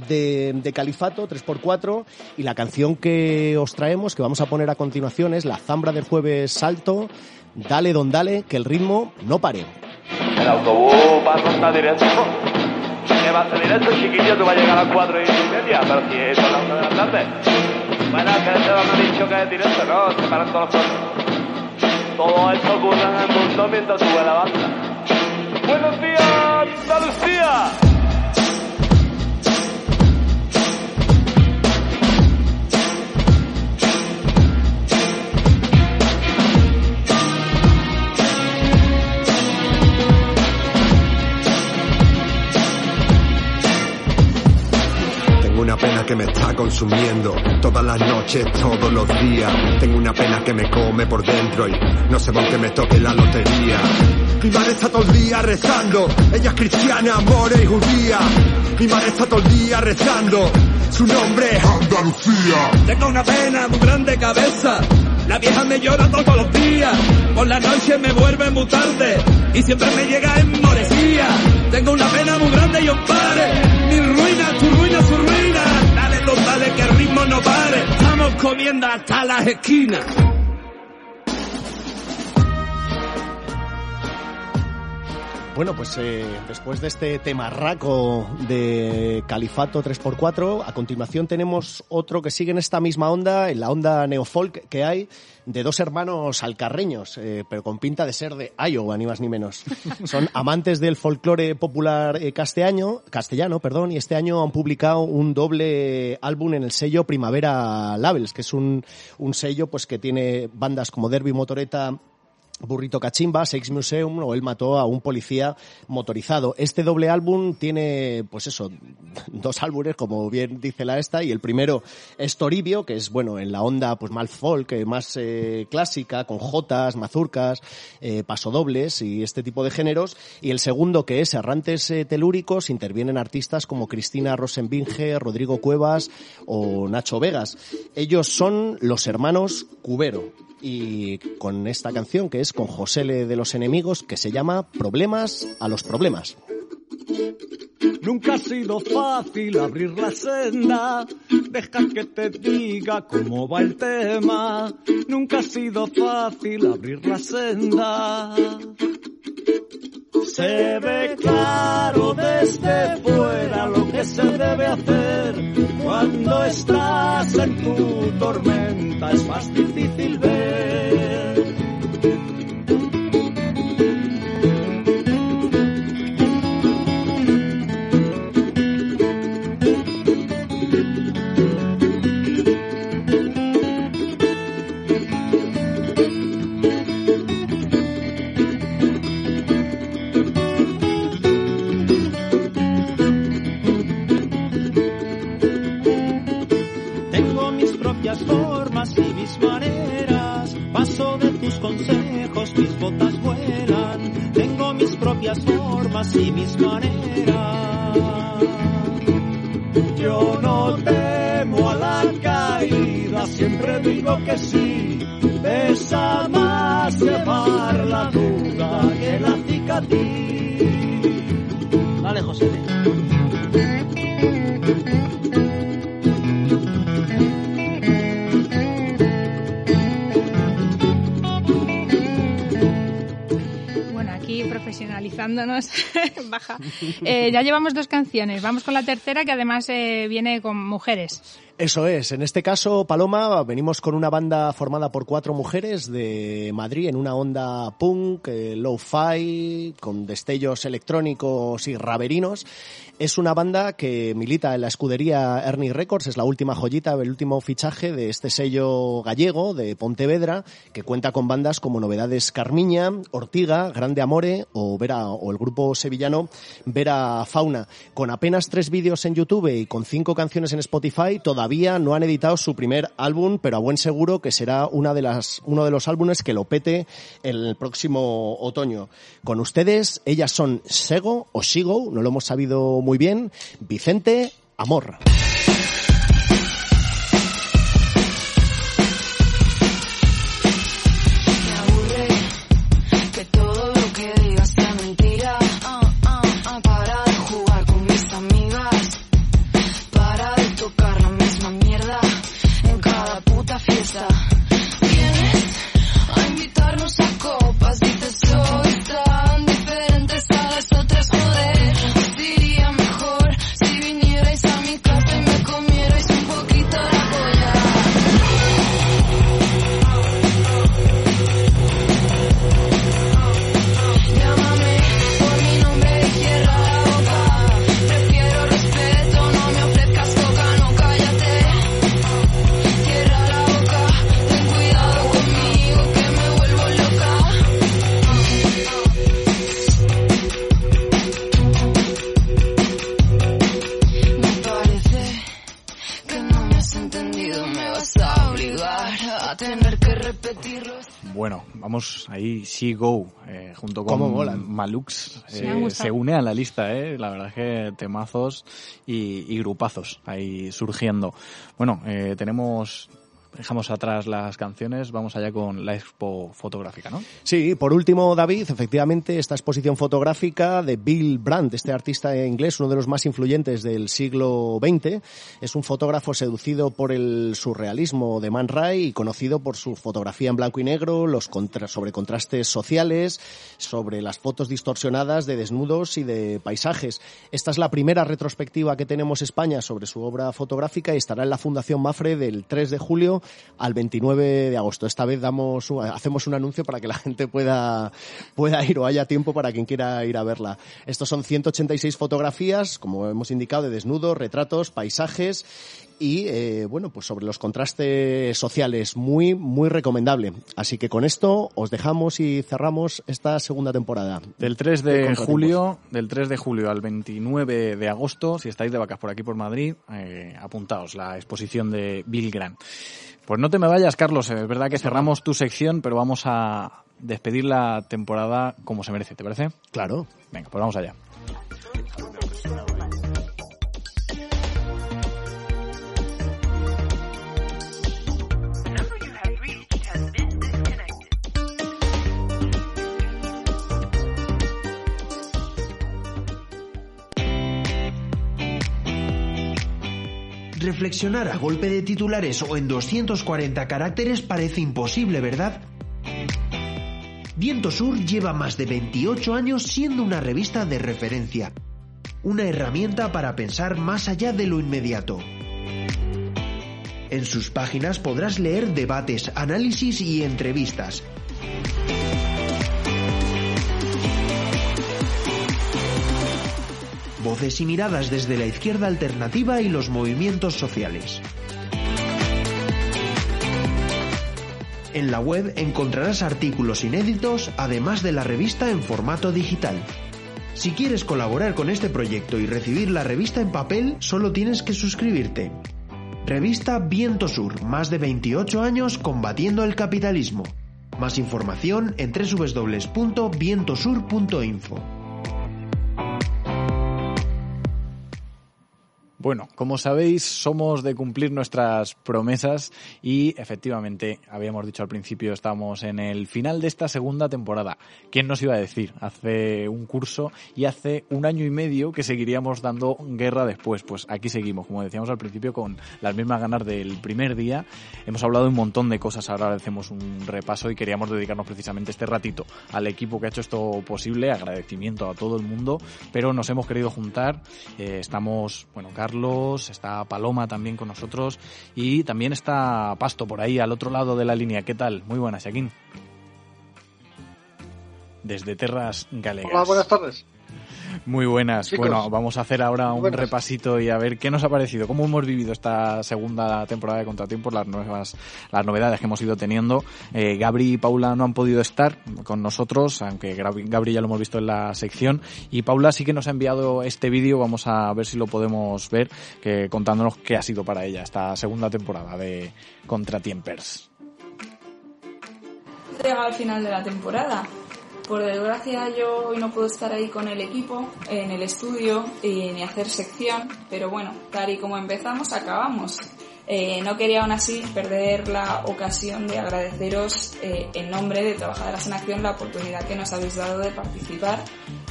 de, de, Califato, 3x4, y la canción que os traemos, que vamos a poner a continuación, es La Zambra del Jueves Salto, Dale Don Dale, que el ritmo no pare. El autobús pasa directo que va a ser directo, chiquillo, tú vas a llegar a las 4 y media, pero si es a las 1 de la tarde. Bueno, que este me ha dicho que es directo, no, se paran todos los coches. Todo esto ocurre en el mundo mientras sube la banda. Buenos días, Andalucía. Una pena que me está consumiendo todas las noches, todos los días. Tengo una pena que me come por dentro y no sé por qué me toque la lotería. Mi madre está todo el día rezando, ella es cristiana, amor y judía. Mi madre está todo el día rezando, su nombre es Andalucía. Tengo una pena muy grande cabeza, la vieja me llora todos los días, por la noche me vuelve muy tarde y siempre me llega en morecía. Tengo una pena muy grande y os pare, mi ruina, tu ruina, su ruina. Dale, don, dale, que el ritmo no pare, estamos comiendo hasta las esquinas. Bueno, pues eh, después de este temarraco de Califato 3x4, a continuación tenemos otro que sigue en esta misma onda, en la onda neofolk que hay, de dos hermanos alcarreños, eh, pero con pinta de ser de Iowa, ni más ni menos. (laughs) Son amantes del folclore popular eh, castellano, castellano, perdón, y este año han publicado un doble álbum en el sello Primavera Labels, que es un, un sello pues que tiene bandas como Derby Motoreta Burrito Cachimba, Sex Museum o él mató a un policía motorizado. Este doble álbum tiene, pues eso, (laughs) dos álbumes, como bien dice la esta, y el primero es Toribio, que es, bueno, en la onda, pues más folk, eh, más eh, clásica, con jotas, mazurcas, eh, pasodobles y este tipo de géneros. Y el segundo, que es Errantes Telúricos, intervienen artistas como Cristina Rosenbinge, Rodrigo Cuevas o Nacho Vegas. Ellos son los hermanos Cubero y con esta canción que es con José Le de los Enemigos que se llama Problemas a los Problemas. Nunca ha sido fácil abrir la senda, deja que te diga cómo va el tema. Nunca ha sido fácil abrir la senda. Se ve claro desde fuera lo que se debe hacer cuando estás en tu tormenta, es más difícil ver. Consejos, mis botas vuelan. Tengo mis propias formas y mis maneras. Yo no temo a la caída, siempre digo que sí. Pesa más llevar la duda que la cicatriz. (laughs) baja. Eh, ya llevamos dos canciones. Vamos con la tercera, que además eh, viene con mujeres. Eso es. En este caso, Paloma, venimos con una banda formada por cuatro mujeres de Madrid en una onda punk, eh, low-fi, con destellos electrónicos y raverinos. Es una banda que milita en la escudería Ernie Records, es la última joyita, el último fichaje de este sello gallego de Pontevedra, que cuenta con bandas como Novedades Carmiña, Ortiga, Grande Amore o, Vera, o el grupo sevillano Vera Fauna. Con apenas tres vídeos en YouTube y con cinco canciones en Spotify, todavía no han editado su primer álbum, pero a buen seguro que será una de las, uno de los álbumes que lo pete el próximo otoño. Con ustedes, ellas son Sego o Sigo, no lo hemos sabido bien, Vicente Amor. Ahí, She Go, eh, junto con. Malux, Sí. eh, se une a la lista, eh. La verdad es que temazos y, y grupazos ahí surgiendo. Bueno, eh, tenemos, dejamos atrás las canciones, vamos allá con la expo fotográfica, ¿no? Sí, por último, David, efectivamente, esta exposición fotográfica de Bill Brandt, este artista inglés, uno de los más influyentes del siglo XX, es un fotógrafo seducido por el surrealismo de Man Ray y conocido por su fotografía en blanco y negro, los contra- sobre contrastes sociales, sobre las fotos distorsionadas de desnudos y de paisajes. Esta es la primera retrospectiva que tenemos España sobre su obra fotográfica y estará en la Fundación Mafre del 3 de julio al 29 de agosto. Esta vez damos, hacemos un anuncio para que la gente pueda, pueda ir o haya tiempo para quien quiera ir a verla. Estos son 186 fotografías, como hemos indicado, de desnudos, retratos, paisajes y, eh, bueno, pues sobre los contrastes sociales. Muy, muy recomendable. Así que con esto os dejamos y cerramos esta segunda temporada. Del 3 de julio, del 3 de julio al 29 de agosto, si estáis de vacas por aquí por Madrid, eh, apuntaos la exposición de Bill Grant. Pues no te me vayas, Carlos, es verdad que cerramos tu sección, pero vamos a despedir la temporada como se merece, ¿te parece? Claro. Venga, pues vamos allá. Reflexionar a golpe de titulares o en 240 caracteres parece imposible, ¿verdad? Viento Sur lleva más de 28 años siendo una revista de referencia, una herramienta para pensar más allá de lo inmediato. En sus páginas podrás leer debates, análisis y entrevistas. Voces y miradas desde la izquierda alternativa y los movimientos sociales. En la web encontrarás artículos inéditos, además de la revista en formato digital. Si quieres colaborar con este proyecto y recibir la revista en papel, solo tienes que suscribirte. Revista Viento Sur, más de 28 años combatiendo el capitalismo. Más información en www.vientosur.info. Bueno, como sabéis, somos de cumplir nuestras promesas y efectivamente, habíamos dicho al principio, estamos en el final de esta segunda temporada. ¿Quién nos iba a decir? Hace un curso y hace un año y medio que seguiríamos dando guerra después. Pues aquí seguimos, como decíamos al principio, con las mismas ganas del primer día. Hemos hablado un montón de cosas, ahora hacemos un repaso y queríamos dedicarnos precisamente este ratito al equipo que ha hecho esto posible, agradecimiento a todo el mundo, pero nos hemos querido juntar, eh, estamos, bueno, Carlos, Carlos, está Paloma también con nosotros y también está Pasto por ahí al otro lado de la línea. ¿Qué tal? Muy buenas, Jaquín. Desde Terras Galegas. Hola, buenas tardes. Muy buenas. Chicos, bueno, vamos a hacer ahora un buenas. repasito y a ver qué nos ha parecido, cómo hemos vivido esta segunda temporada de Contratiempos, las nuevas, las novedades que hemos ido teniendo. Eh, Gabri y Paula no han podido estar con nosotros, aunque Gabri, ya lo hemos visto en la sección. Y Paula sí que nos ha enviado este vídeo, vamos a ver si lo podemos ver, que contándonos qué ha sido para ella esta segunda temporada de Contratiempers. llegado al final de la temporada. Por desgracia yo hoy no puedo estar ahí con el equipo, en el estudio, y ni hacer sección, pero bueno, tal y como empezamos, acabamos. Eh, no quería aún así perder la ocasión de agradeceros eh, en nombre de Trabajadoras en Acción la oportunidad que nos habéis dado de participar,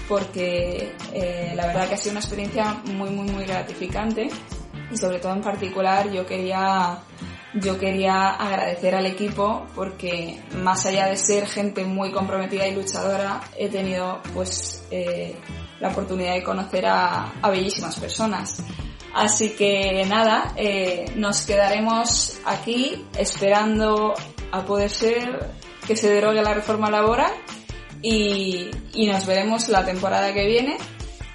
porque eh, la verdad que ha sido una experiencia muy, muy, muy gratificante y sobre todo en particular yo quería yo quería agradecer al equipo porque más allá de ser gente muy comprometida y luchadora, he tenido pues eh, la oportunidad de conocer a, a bellísimas personas. Así que nada, eh, nos quedaremos aquí esperando a poder ser que se derogue la reforma laboral y, y nos veremos la temporada que viene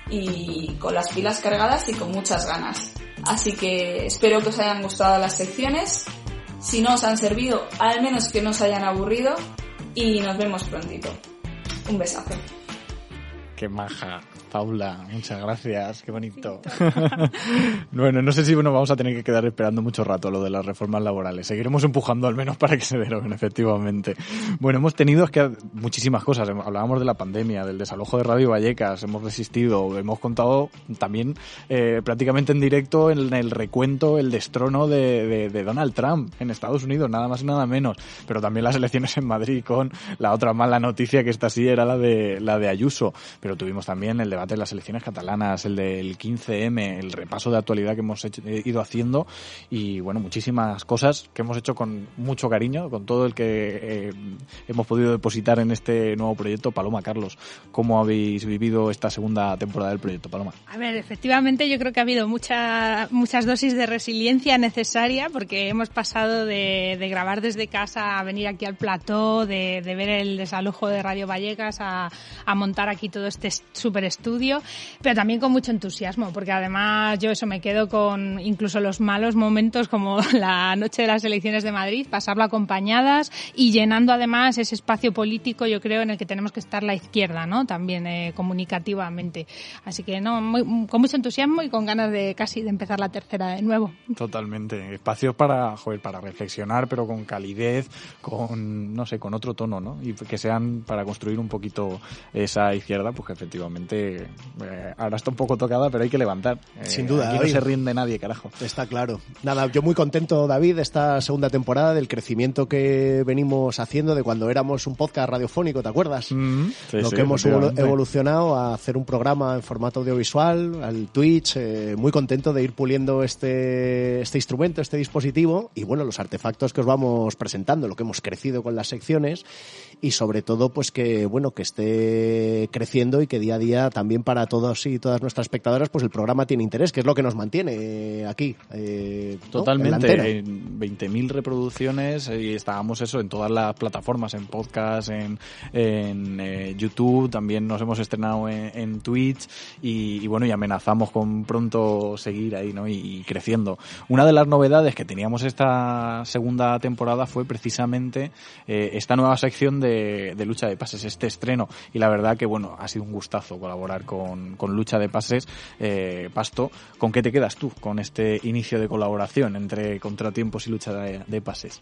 y con las pilas cargadas y con muchas ganas. Así que espero que os hayan gustado las secciones. Si no os han servido, al menos que no os hayan aburrido. Y nos vemos prontito. Un besazo. Maja, Paula, muchas gracias, qué bonito. (laughs) bueno, no sé si bueno, vamos a tener que quedar esperando mucho rato lo de las reformas laborales. Seguiremos empujando al menos para que se deroguen, efectivamente. Bueno, hemos tenido que muchísimas cosas. Hablábamos de la pandemia, del desalojo de Radio Vallecas, hemos resistido, hemos contado también eh, prácticamente en directo en el recuento, el destrono de, de, de Donald Trump en Estados Unidos, nada más y nada menos. Pero también las elecciones en Madrid con la otra mala noticia que esta sí era la de, la de Ayuso. Pero tuvimos también el debate de las elecciones catalanas, el del 15M, el repaso de actualidad que hemos hecho, eh, ido haciendo y bueno, muchísimas cosas que hemos hecho con mucho cariño, con todo el que eh, hemos podido depositar en este nuevo proyecto. Paloma, Carlos, ¿cómo habéis vivido esta segunda temporada del proyecto, Paloma? A ver, efectivamente yo creo que ha habido mucha, muchas dosis de resiliencia necesaria porque hemos pasado de, de grabar desde casa a venir aquí al plató, de, de ver el desalojo de Radio Vallecas a, a montar aquí todo este super estudio, pero también con mucho entusiasmo, porque además yo eso me quedo con incluso los malos momentos como (laughs) la noche de las elecciones de Madrid, pasarlo acompañadas y llenando además ese espacio político, yo creo, en el que tenemos que estar la izquierda, ¿no? También eh, comunicativamente. Así que no, muy, con mucho entusiasmo y con ganas de casi de empezar la tercera de nuevo. Totalmente. Espacios para, joder, para reflexionar, pero con calidez, con, no sé, con otro tono, ¿no? Y que sean para construir un poquito esa izquierda, pues que efectivamente eh, ahora está un poco tocada, pero hay que levantar. Eh, Sin duda. Aquí no se rinde nadie, carajo. Está claro. Nada, yo muy contento, David, de esta segunda temporada, del crecimiento que venimos haciendo de cuando éramos un podcast radiofónico, ¿te acuerdas? Mm, sí, Lo sí, que hemos evolucionado a hacer un programa en formato audiovisual, al Twitch, eh, muy contento de ir puliendo este, este instrumento, este dispositivo y bueno, los artefactos que os vamos presentando, lo que hemos crecido con las secciones y sobre todo pues que bueno, que esté creciendo y que día a día también para todos y todas nuestras espectadoras pues el programa tiene interés, que es lo que nos mantiene eh, aquí. eh, ¿no? Totalmente, antena. en 20.000 reproducciones y estábamos eso en todas las plataformas, en podcast, en, en eh, YouTube, también nos hemos estrenado en, en Twitch y, y bueno, y amenazamos con pronto seguir ahí, ¿no? Y, y creciendo. Una de las novedades que teníamos esta segunda temporada fue precisamente eh, esta nueva sección de, de lucha de pases, este estreno y la verdad que bueno, ha sido un gustazo colaborar con, lucha de pases, eh, Pasto. ¿Con qué te quedas tú con este inicio de colaboración entre contratiempos y lucha de, de pases?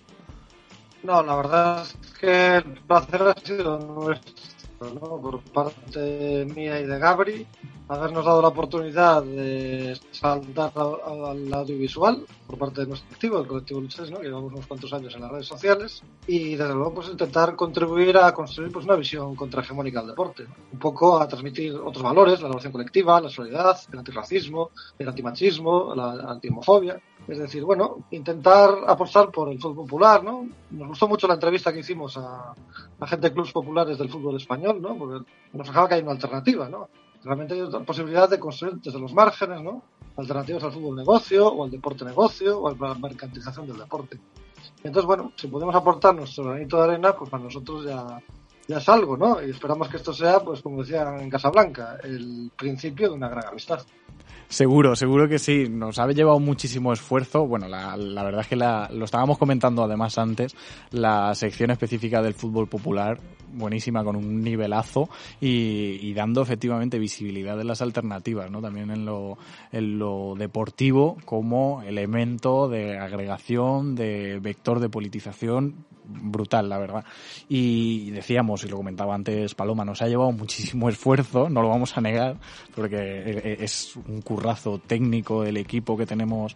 No, la verdad es que el placer ha sido nuestro, Por parte mía y de Gabri, habernos dado la oportunidad de saltar al audiovisual por parte de nuestro colectivo, el colectivo Luches, ¿no? Que llevamos unos cuantos años en las redes sociales y desde luego pues intentar contribuir a construir pues una visión contrahegemónica del deporte, un poco a transmitir otros valores, la relación colectiva, la solidaridad, el antirracismo, el antimachismo, la antimofobia. Es decir, bueno, intentar apostar por el fútbol popular, ¿no? Nos gustó mucho la entrevista que hicimos a, a gente de clubes populares del fútbol español, ¿no? Porque nos dejaba que hay una alternativa, ¿no? Realmente hay otra posibilidad de construir desde los márgenes, ¿no? alternativas al fútbol negocio o al deporte negocio o a la mercantilización del deporte. Entonces, bueno, si podemos aportar nuestro granito de arena, pues para nosotros ya, ya es algo, ¿no? Y esperamos que esto sea, pues como decía en Casablanca, el principio de una gran amistad. Seguro, seguro que sí. Nos ha llevado muchísimo esfuerzo. Bueno, la, verdad es que la, lo estábamos comentando además antes, la sección específica del fútbol popular, buenísima, con un nivelazo y, y dando efectivamente visibilidad de las alternativas, ¿no? También en lo, en lo deportivo como elemento de agregación, de vector de politización brutal, la verdad. Y decíamos, y lo comentaba antes Paloma, nos ha llevado muchísimo (laughs) esfuerzo, no lo vamos a negar, porque es un currazo técnico el equipo que tenemos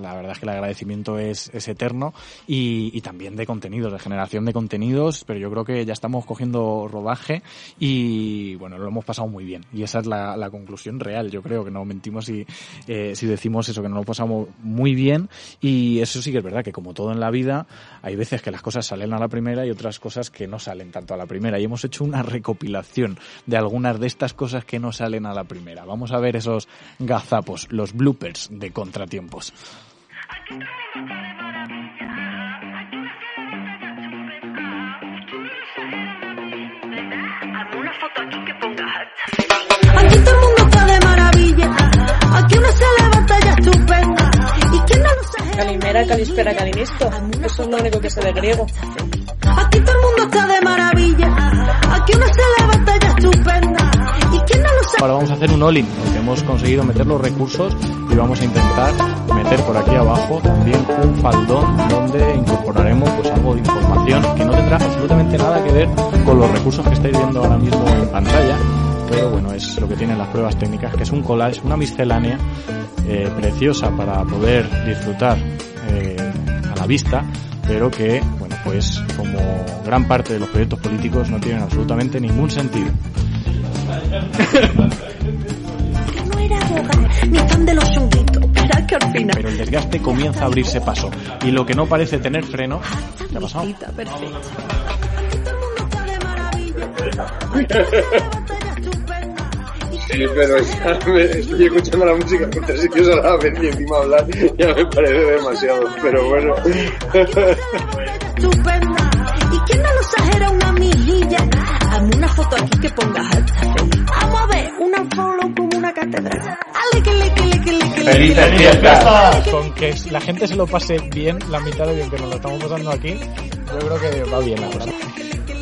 la verdad es que el agradecimiento es, es eterno y, y, también de contenidos, de generación de contenidos, pero yo creo que ya estamos cogiendo rodaje y bueno, lo hemos pasado muy bien. Y esa es la, la conclusión real, yo creo que no mentimos si, eh, si decimos eso, que nos lo pasamos muy bien. Y eso sí que es verdad, que como todo en la vida hay veces que las cosas salen a la primera y otras cosas que no salen tanto a la primera. Y hemos hecho una recopilación de algunas de estas cosas que no salen a la primera. Vamos a ver esos gazapos, los bloopers de contratiempos. Aquí todo el mundo está de maravilla. Aquí uno se levanta ya estupenda. ¿Y quién no lo? Calimera, calispera, calinisto. Eso es lo único que sé de griego. Aquí todo el mundo está de maravilla. Ahora vamos a hacer un all-in, porque hemos conseguido meter los recursos y vamos a intentar meter por aquí abajo también un faldón donde incorporaremos pues algo de información que no tendrá absolutamente nada que ver con los recursos que estáis viendo ahora mismo en pantalla. Pero bueno, es lo que tienen las pruebas técnicas, que es un collage, una miscelánea eh, preciosa para poder disfrutar eh, a la vista, pero que, pues como gran parte de los proyectos políticos no tienen absolutamente ningún sentido. No era abogado, ni fan de los chunguitos. Verás que al final. Pero el desgaste comienza a abrirse paso y lo que no parece tener freno, ¿qué ha pasado? (laughs) Sí, pero ya me, estoy escuchando la música mientras sí que os la vez y encima hablar ya me parece demasiado, pero bueno. Estupenda. ¿Y quién no lo exagera una mijilla? Hazme una foto aquí que pongas alta. Vamos a ver, una follow como una catedral. Ale, que le, que le, que le, que le. Felices fiestas. Con que la gente se lo pase bien, la mitad de bien que nos lo estamos pasando aquí, yo creo que va bien la cosa.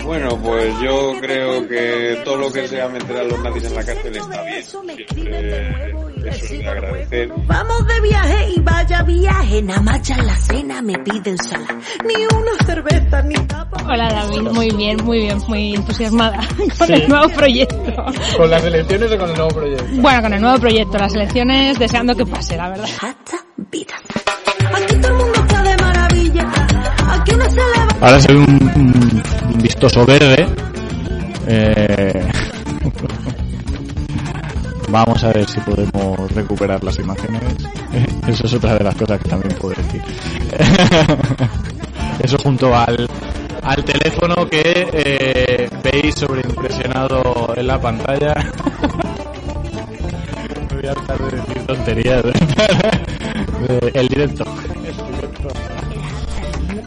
Bueno, pues yo creo que todo lo que sea meter a los nazis en la cárcel está bien. Siempre eso es de agradecer. Vamos de viaje y vaya viaje. Nada más la cena me piden sala. Ni una cerveza, ni tapa. Hola David, muy bien, muy bien, muy entusiasmada (laughs) con Sí. el nuevo proyecto. ¿Con las elecciones o con el nuevo proyecto? Bueno, con el nuevo proyecto, las elecciones deseando que pase, la verdad. Aquí todo el mundo está de maravilla. Aquí uno se levanta. Ahora ve un, vistoso verde. Eh, (laughs) Vamos a ver si podemos recuperar las imágenes. (laughs) Eso es otra de las cosas que también puedo decir. (laughs) Eso junto al, al teléfono que eh, veis sobreimpresionado en la pantalla. Voy a hartar de decir tonterías. El directo. El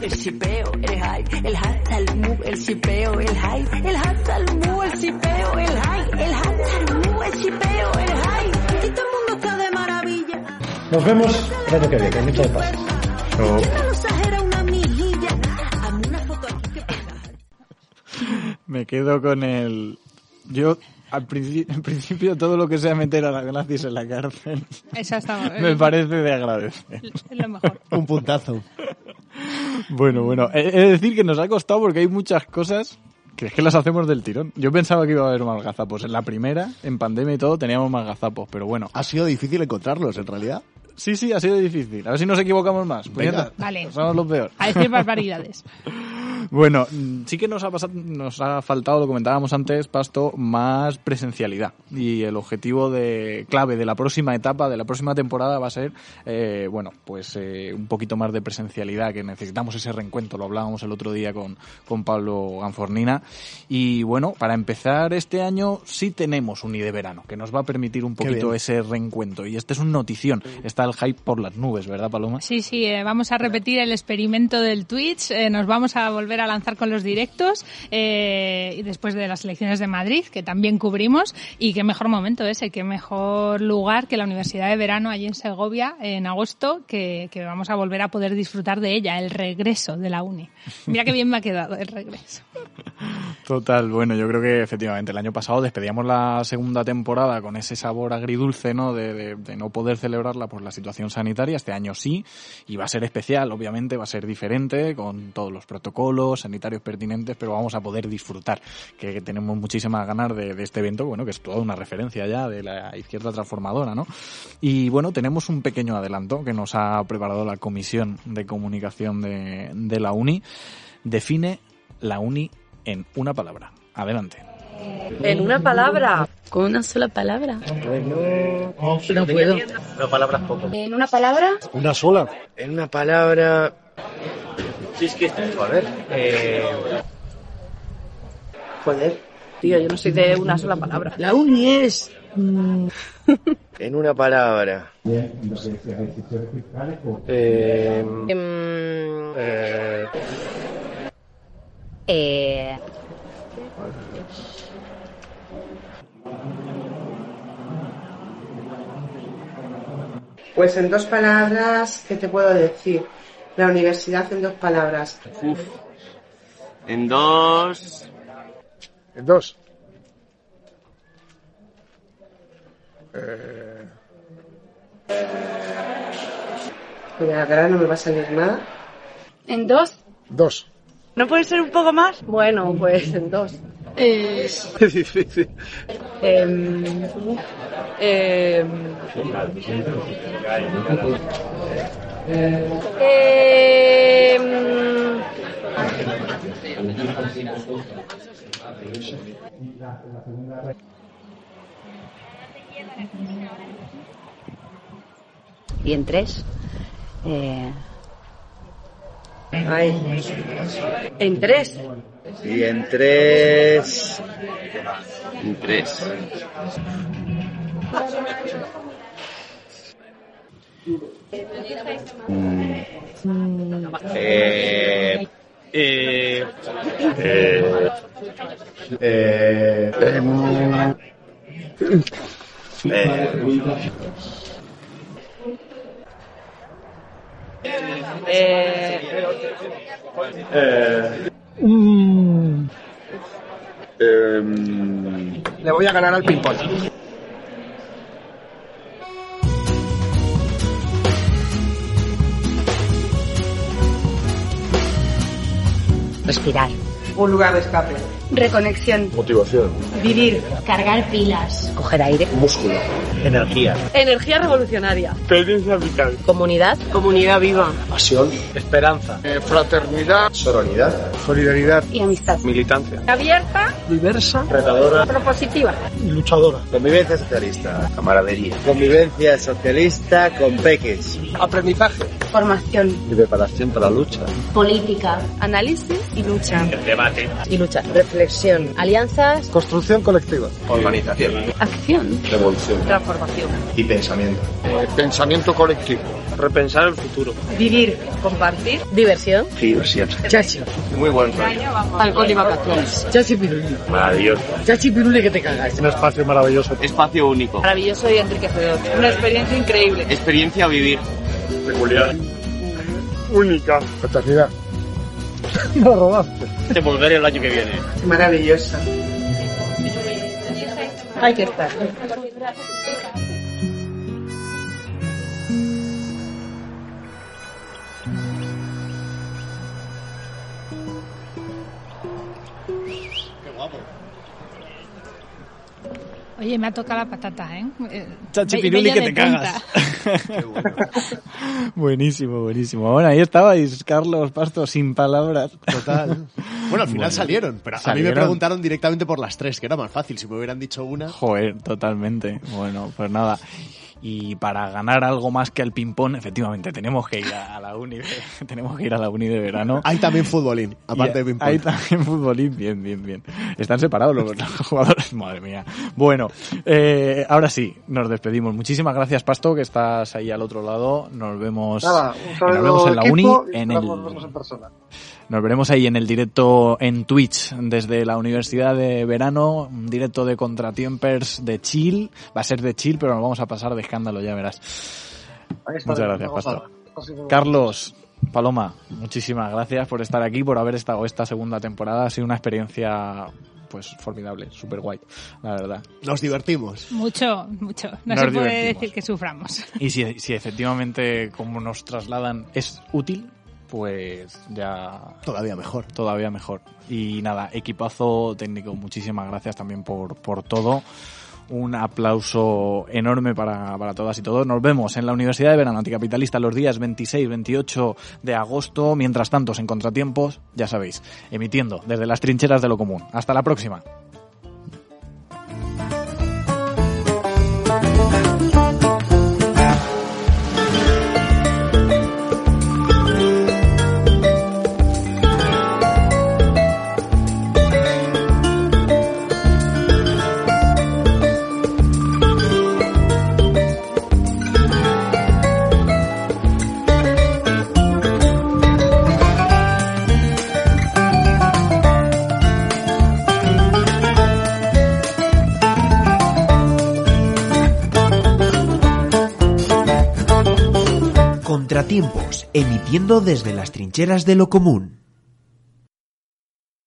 chipeo, el high, el hashtag move, el chipeo, el high, el hashtag move, el chipeo, el high, el hashtag move, el chipeo, el high. Todo el mundo está de maravilla. Nos vemos el año que viene. Muchas gracias. Me quedo con el. Yo, al principio, en principio, todo lo que sea meter a las nazis en la cárcel Esa está (laughs) me parece de agradecer. Es lo mejor. Un puntazo. Bueno, bueno, he de decir que nos ha costado porque hay muchas cosas que es que las hacemos del tirón. Yo pensaba que iba a haber más gazapos. En la primera, en pandemia y todo, teníamos más gazapos, pero bueno. Ha sido difícil encontrarlos, en realidad. Sí, sí, ha sido difícil. A ver si nos equivocamos más. Venga. Puñeta, Vale. Somos los peor. A decir barbaridades. (laughs) Bueno, mm, sí que nos ha pasado, nos ha faltado, lo comentábamos antes, Pasto, más presencialidad. Y el objetivo de clave de la próxima etapa, de la próxima temporada, va a ser, eh, bueno, pues eh, un poquito más de presencialidad, que necesitamos ese reencuentro, lo hablábamos el otro día con, con Pablo Ganfornina. Y bueno, para empezar este año sí tenemos un I de verano, que nos va a permitir un poquito ese reencuentro. Y este es un notición. Está el hype por las nubes, ¿verdad, Paloma? Sí, sí, eh, vamos a repetir el experimento del Twitch, eh, nos vamos a volver a lanzar con los directos eh, y después de las elecciones de Madrid, que también cubrimos, y qué mejor momento ese, qué mejor lugar que la Universidad de Verano allí en Segovia en agosto, que, que vamos a volver a poder disfrutar de ella, el regreso de la uni. Mira qué bien me ha quedado el regreso. (laughs) Total, bueno, yo creo que efectivamente el año pasado despedíamos la segunda temporada con ese sabor agridulce, ¿no? De, de- de no poder celebrarla por la situación sanitaria. Este año sí, y va a ser especial, obviamente, va a ser diferente, con todos los protocolos sanitarios pertinentes, pero vamos a poder disfrutar, que, tenemos muchísimas ganas de, de este evento, bueno, que es toda una referencia ya de la izquierda transformadora, ¿no? Y bueno, tenemos un pequeño adelanto que nos ha preparado la Comisión de Comunicación de, de la UNI. Define la UNI en una palabra. Adelante. En una palabra. ¿Con una sola palabra? Bueno, no puedo. Una palabra es poco. ¿En una palabra? Una sola. En una palabra. Sí, es que. A ver. Eh... Joder. Tío, yo no soy de una sola palabra. La uni es... mm, (laughs) En una palabra. Eh... em, eh, eh, Pues en dos palabras, ¿qué te puedo decir? La universidad en dos palabras. Uf. En dos. En dos. Eh, Mira, ahora no me va a salir nada. ¿En dos? dos. ¿No puede ser un poco más? Bueno, pues en dos. Eh, Es (laughs) difícil. em, em, em, Y en tres. Eh, en tres. Y en tres. En tres. Eh. Eh. Eh. Eh. Eh, Eh, eh, Mm, em, le voy a ganar al ping-pong. respirar. Un lugar de escape. Reconexión. Motivación. Vivir. Cargar pilas. Coger aire. Músculo. Energía. Energía revolucionaria. Experiencia vital. Comunidad. Comunidad viva. Pasión. Esperanza. Eh, fraternidad. Sororidad. Solidaridad. Y amistad. Militancia. Abierta. Diversa. Retadora. Propositiva. Y luchadora. Convivencia socialista. Camaradería. Convivencia socialista con peques. Aprendizaje. Formación. Y preparación para la lucha. Política. Análisis y lucha. El debate. Y lucha. Reflexión. Alianzas. Construcción colectiva. Organización. Acción. Revolución. Transformación. Y pensamiento. Eh, pensamiento colectivo. Repensar el futuro. Vivir. Compartir. Diversión. Diversión. Chachi. Muy buen rollo. Alcohol y vacaciones. Chachi piruli. Maravilloso. Chachi piruli que te cagas. Un espacio maravilloso. Espacio único. Maravilloso y enriquecedor. Una experiencia increíble. Experiencia a vivir. Peculiar. Única. Fraternidad. (laughs) Lo robaste. Te volveré el año que viene. Maravillosa. Hay que estar. Oye, me ha tocado la patata, ¿eh? Eh, Chachi Piruli que te cagas. (laughs) (laughs) buenísimo, buenísimo. Bueno, ahí estabais, Carlos Pasto, sin palabras. Total. (laughs) Bueno, al final Bueno, salieron, pero a mí me preguntaron directamente por las tres, que era más fácil. Si me hubieran dicho una. Joder, totalmente. Bueno, pues nada. Y para ganar algo más que el ping-pong, efectivamente, tenemos que ir a la uni de, (laughs) tenemos que ir a la uni de verano. Hay también futbolín, aparte Y de ping-pong. Hay también futbolín, bien, bien, bien. Están separados los, los (laughs) jugadores, madre mía. Bueno, eh, ahora sí, nos despedimos. Muchísimas gracias, Pasto, que estás ahí al otro lado. Nos vemos, Nada, nos vemos en la uni, en el, vernos en persona. Nos veremos ahí en el directo en Twitch desde la Universidad de Verano, un directo de Contratiempers de chill. Va a ser de chill, pero nos vamos a pasar de escándalo, ya verás. Muchas gracias. Pastor. Carlos, Paloma, muchísimas gracias por estar aquí, por haber estado esta segunda temporada. Ha sido una experiencia pues formidable, súper guay, la verdad. Nos divertimos. Mucho, mucho. No Nos se puede divertimos. decir que suframos. Y si, si efectivamente, como nos trasladan, es útil, pues ya... Todavía mejor. Todavía mejor. Y nada, equipazo técnico, muchísimas gracias también por, por todo. Un aplauso enorme para, para todas y todos. Nos vemos en la Universidad de Verano Anticapitalista los días 26, 28 de agosto. Mientras tanto, en contratiempos, ya sabéis, emitiendo desde las trincheras de lo común. Hasta la próxima. Contratiempos, emitiendo desde las trincheras de lo común.